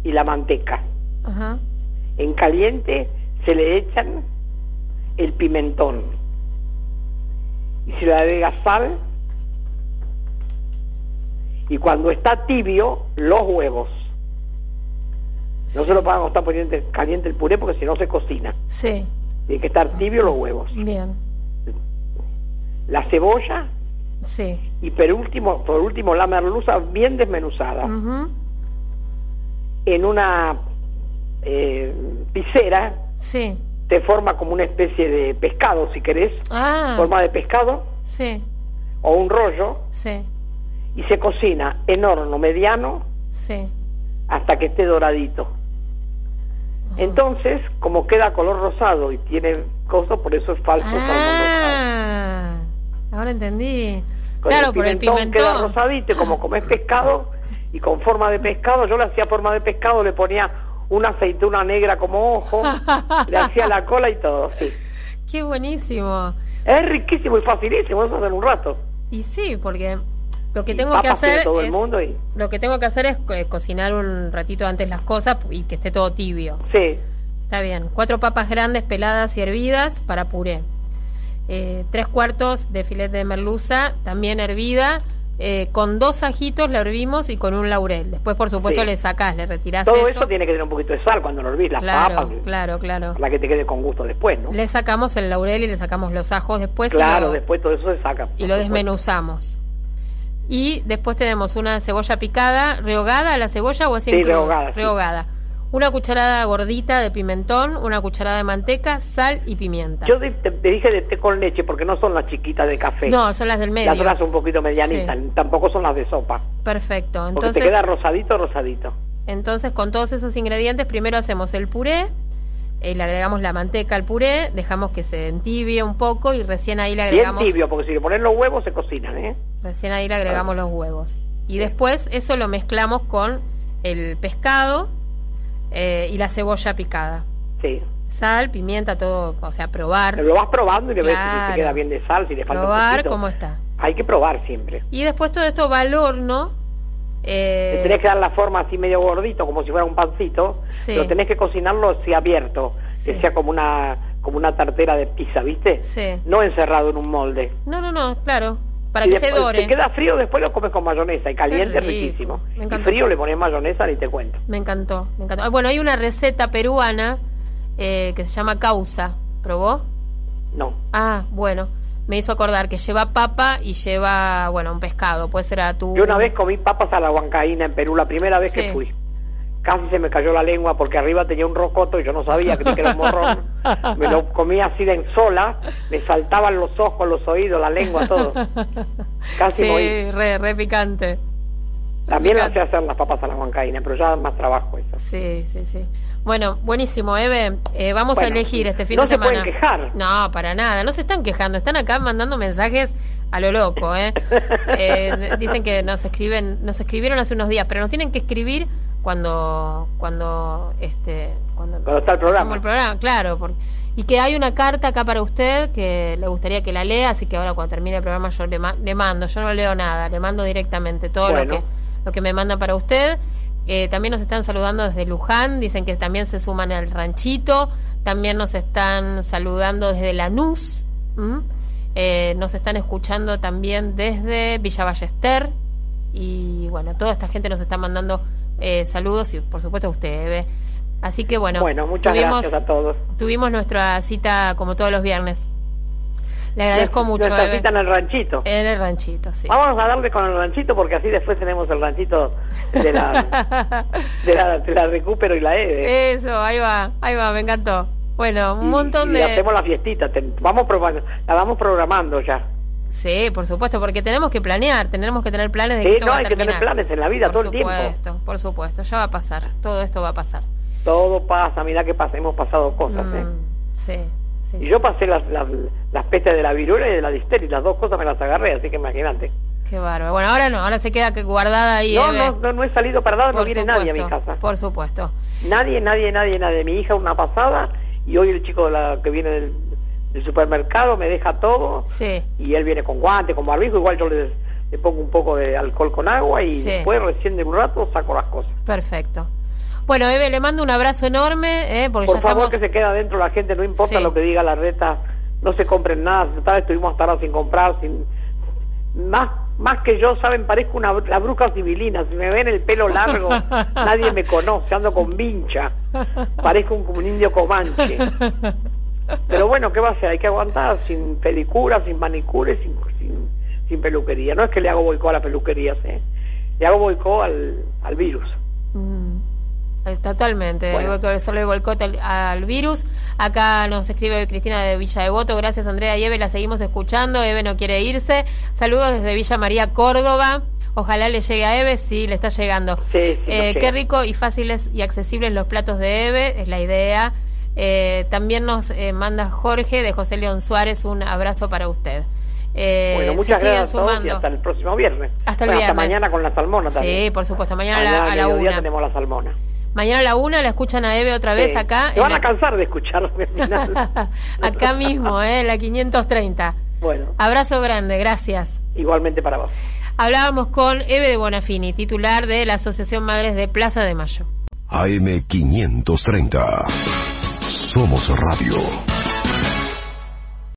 y la manteca. Ajá. En caliente se le echan el pimentón y se le agrega sal y cuando está tibio los huevos. No se lo pueden estar poniendo caliente el puré porque si no se cocina. Sí, Tiene que estar tibio los huevos. bien. La cebolla Sí. y por último, por último la merluza bien desmenuzada Ujú. en una eh, piscera Sí. Te forma como una especie de pescado si querés, Ah, forma de pescado. Sí, o un rollo. Sí, y se cocina en horno mediano sí. hasta que esté doradito. Entonces, como queda color rosado y tiene cosas, por eso es falso salmón rosado. Ah, ahora entendí. Con claro, el por el pimentón queda rosadito y como comes pescado y con forma de pescado, yo le hacía forma de pescado, le ponía una aceituna negra como ojo, <laughs> le hacía la cola y todo, sí. Qué buenísimo. Es riquísimo y facilísimo, eso hace en un rato. Y sí, porque lo que tengo que hacer todo el es mundo y lo que tengo que hacer es eh, cocinar un ratito antes las cosas y que esté todo tibio. sí, Está bien. Cuatro papas grandes peladas y hervidas para puré. Eh, tres cuartos de filete de merluza, también hervida. Eh, con dos ajitos la hervimos y con un laurel. Después, por supuesto, Sí. le sacás, le retirás todo eso. eso tiene que tener un poquito de sal cuando lo hervís, las claro, papas, claro, claro. para que te quede con gusto después, ¿no? Le sacamos el laurel y le sacamos los ajos después y Claro, lo- después todo eso se saca. y lo supuesto. desmenuzamos. Y después tenemos una cebolla picada, rehogada a la cebolla o así en Sí, crudo? rehogada, sí. Rehogada. Una cucharada gordita de pimentón, una cucharada de manteca, sal y pimienta. Yo te, te- dije de té con leche porque no son las chiquitas de café. No, son las del medio. Las otras son un poquito medianitas, tampoco son las de sopa. Perfecto. Porque Entonces, te queda rosadito, rosadito. entonces con todos esos ingredientes, primero hacemos el puré, eh, le agregamos la manteca al puré, dejamos que se entibie un poco y recién ahí le Bien agregamos tibio, porque si le ponen los huevos se cocinan, ¿eh? Recién ahí le agregamos los huevos. Y después eso lo mezclamos con el pescado eh, y la cebolla picada. Sí. Sal, pimienta, todo, o sea, probar. Lo vas probando y le ves si te queda bien de sal, si le falta un Probar poquito. cómo está. Hay que probar siempre. Y después todo esto va al horno. eh, Le tenés que dar la forma así medio gordito, como si fuera un pancito. Sí. Pero tenés que cocinarlo así abierto, Sí. que sea como una como una tartera de pizza, ¿viste? Sí. No encerrado en un molde. No, no, no, claro. Para Y que se dore. Te queda frío, después lo comes con mayonesa y caliente, riquísimo. Me Y frío le pones mayonesa, ni te cuento. Me encantó, me encantó. Ah, Bueno, hay una receta peruana eh, que se llama causa. ¿Probó? No. Ah, bueno. Me hizo acordar que lleva papa y lleva, bueno, un pescado. Puede ser atún. Yo una vez comí papas a la huancaína en Perú, la primera vez Sí. que fui. Casi se me cayó la lengua porque arriba tenía un rocoto y yo no sabía que era un morrón. Me lo comía así de en sola, me saltaban los ojos, los oídos, la lengua, todo. Casi sí, re, re picante. También Fíjate. sé hacer las papas a la huancaína, pero ya más trabajo eso. Sí, sí, sí. Bueno, buenísimo, Eve. Eh, vamos a elegir este fin no de se semana. pueden quejar. No, para nada. No se están quejando. Están acá mandando mensajes a lo loco, ¿eh? <laughs> Eh, dicen que nos escriben, nos escribieron hace unos días, pero nos tienen que escribir cuando, cuando, este, cuando, Cuando está el programa. el programa, claro. porque- y que hay una carta acá para usted que le gustaría que la lea, así que ahora cuando termine el programa yo le, ma- le mando. Yo no leo nada, le mando directamente todo Bueno. lo que lo que me manda para usted. Eh, también nos están saludando desde Luján, dicen que también se suman al ranchito, también nos están saludando desde Lanús. Eh, nos están escuchando también desde Villa Ballester y bueno, toda esta gente nos está mandando eh, saludos y por supuesto a usted, Eve. Así que bueno, Bueno, muchas tuvimos, gracias a todos. tuvimos nuestra cita como todos los viernes. Le agradezco mucho, Nuestra cita en el ranchito. En el ranchito, sí. Vamos a darle con el ranchito porque así después tenemos el ranchito de la, de la, de la recupero y la EVE. Eso, ahí va, ahí va, me encantó. Bueno, un Y- montón y de... hacemos la fiestita, te- vamos la vamos programando ya. Sí, por supuesto, porque tenemos que planear, tenemos que tener planes de que Sí, esto no, va a hay que tener planes en la vida por todo el tiempo. supuesto, por supuesto, ya va a pasar, todo esto va a pasar. Todo pasa, mira que pasa, hemos pasado cosas. ¿eh? Mm, sí, sí, Y sí. yo pasé las, las, las pestes de la viruela y de la disteria, las dos cosas me las agarré, así que imagínate. Qué bárbaro. Bueno, ahora no, ahora se queda que guardada ahí. No, no, no, no he salido para nada, no viene nadie a mi supuesto, casa. Por supuesto. Nadie, nadie, nadie, nadie. Mi hija una pasada y hoy el chico de la, que viene del, del supermercado me deja todo Sí, y él viene con guantes, con barbijo, igual yo le, le pongo un poco de alcohol con agua y después recién de un rato saco las cosas. Perfecto. Bueno, Eve, le mando un abrazo enorme. Eh, porque Por favor, que se quede adentro la gente, no importa lo que diga la reta, no se compren nada. Estuvimos hasta ahora sin comprar, sin más más que yo, saben, parezco una la bruja civilina. Si me ven el pelo largo, <laughs> nadie me conoce, ando con vincha. Parezco un, un indio comanche. <laughs> Pero bueno, ¿qué va a ser? Hay que aguantar sin pedicura, sin manicure, sin, sin, peluquería. No es que le hago boicot a la peluquería, ¿sí? le hago boicot al, al virus. Mm. Eh, totalmente, bueno. que hacerle el boicot al, virus. Acá nos escribe Cristina de Villa Devoto. Gracias, Andrea y Eve. La seguimos escuchando. Eve no quiere irse. Saludos desde Villa María, Córdoba. Ojalá le llegue a Eve, sí, le está llegando. eh, qué rico y fáciles y accesibles los platos de Eve, es la idea. Eh, también nos eh, manda Jorge de José León Suárez un abrazo para usted. bueno, muchas gracias y hasta el próximo viernes. Hasta el viernes. Hasta mañana con la salmona también. Sí, por supuesto, mañana, a la, una. tenemos la salmona. Mañana a la una la escuchan a Eve otra vez acá. Se van a cansar de escucharlo <laughs> acá mismo, ¿eh? La 530. Bueno. Abrazo grande, gracias. Igualmente para vos. Hablábamos con Eve de Bonafini, titular de la Asociación Madres de Plaza de Mayo. AM 530. Somos Radio.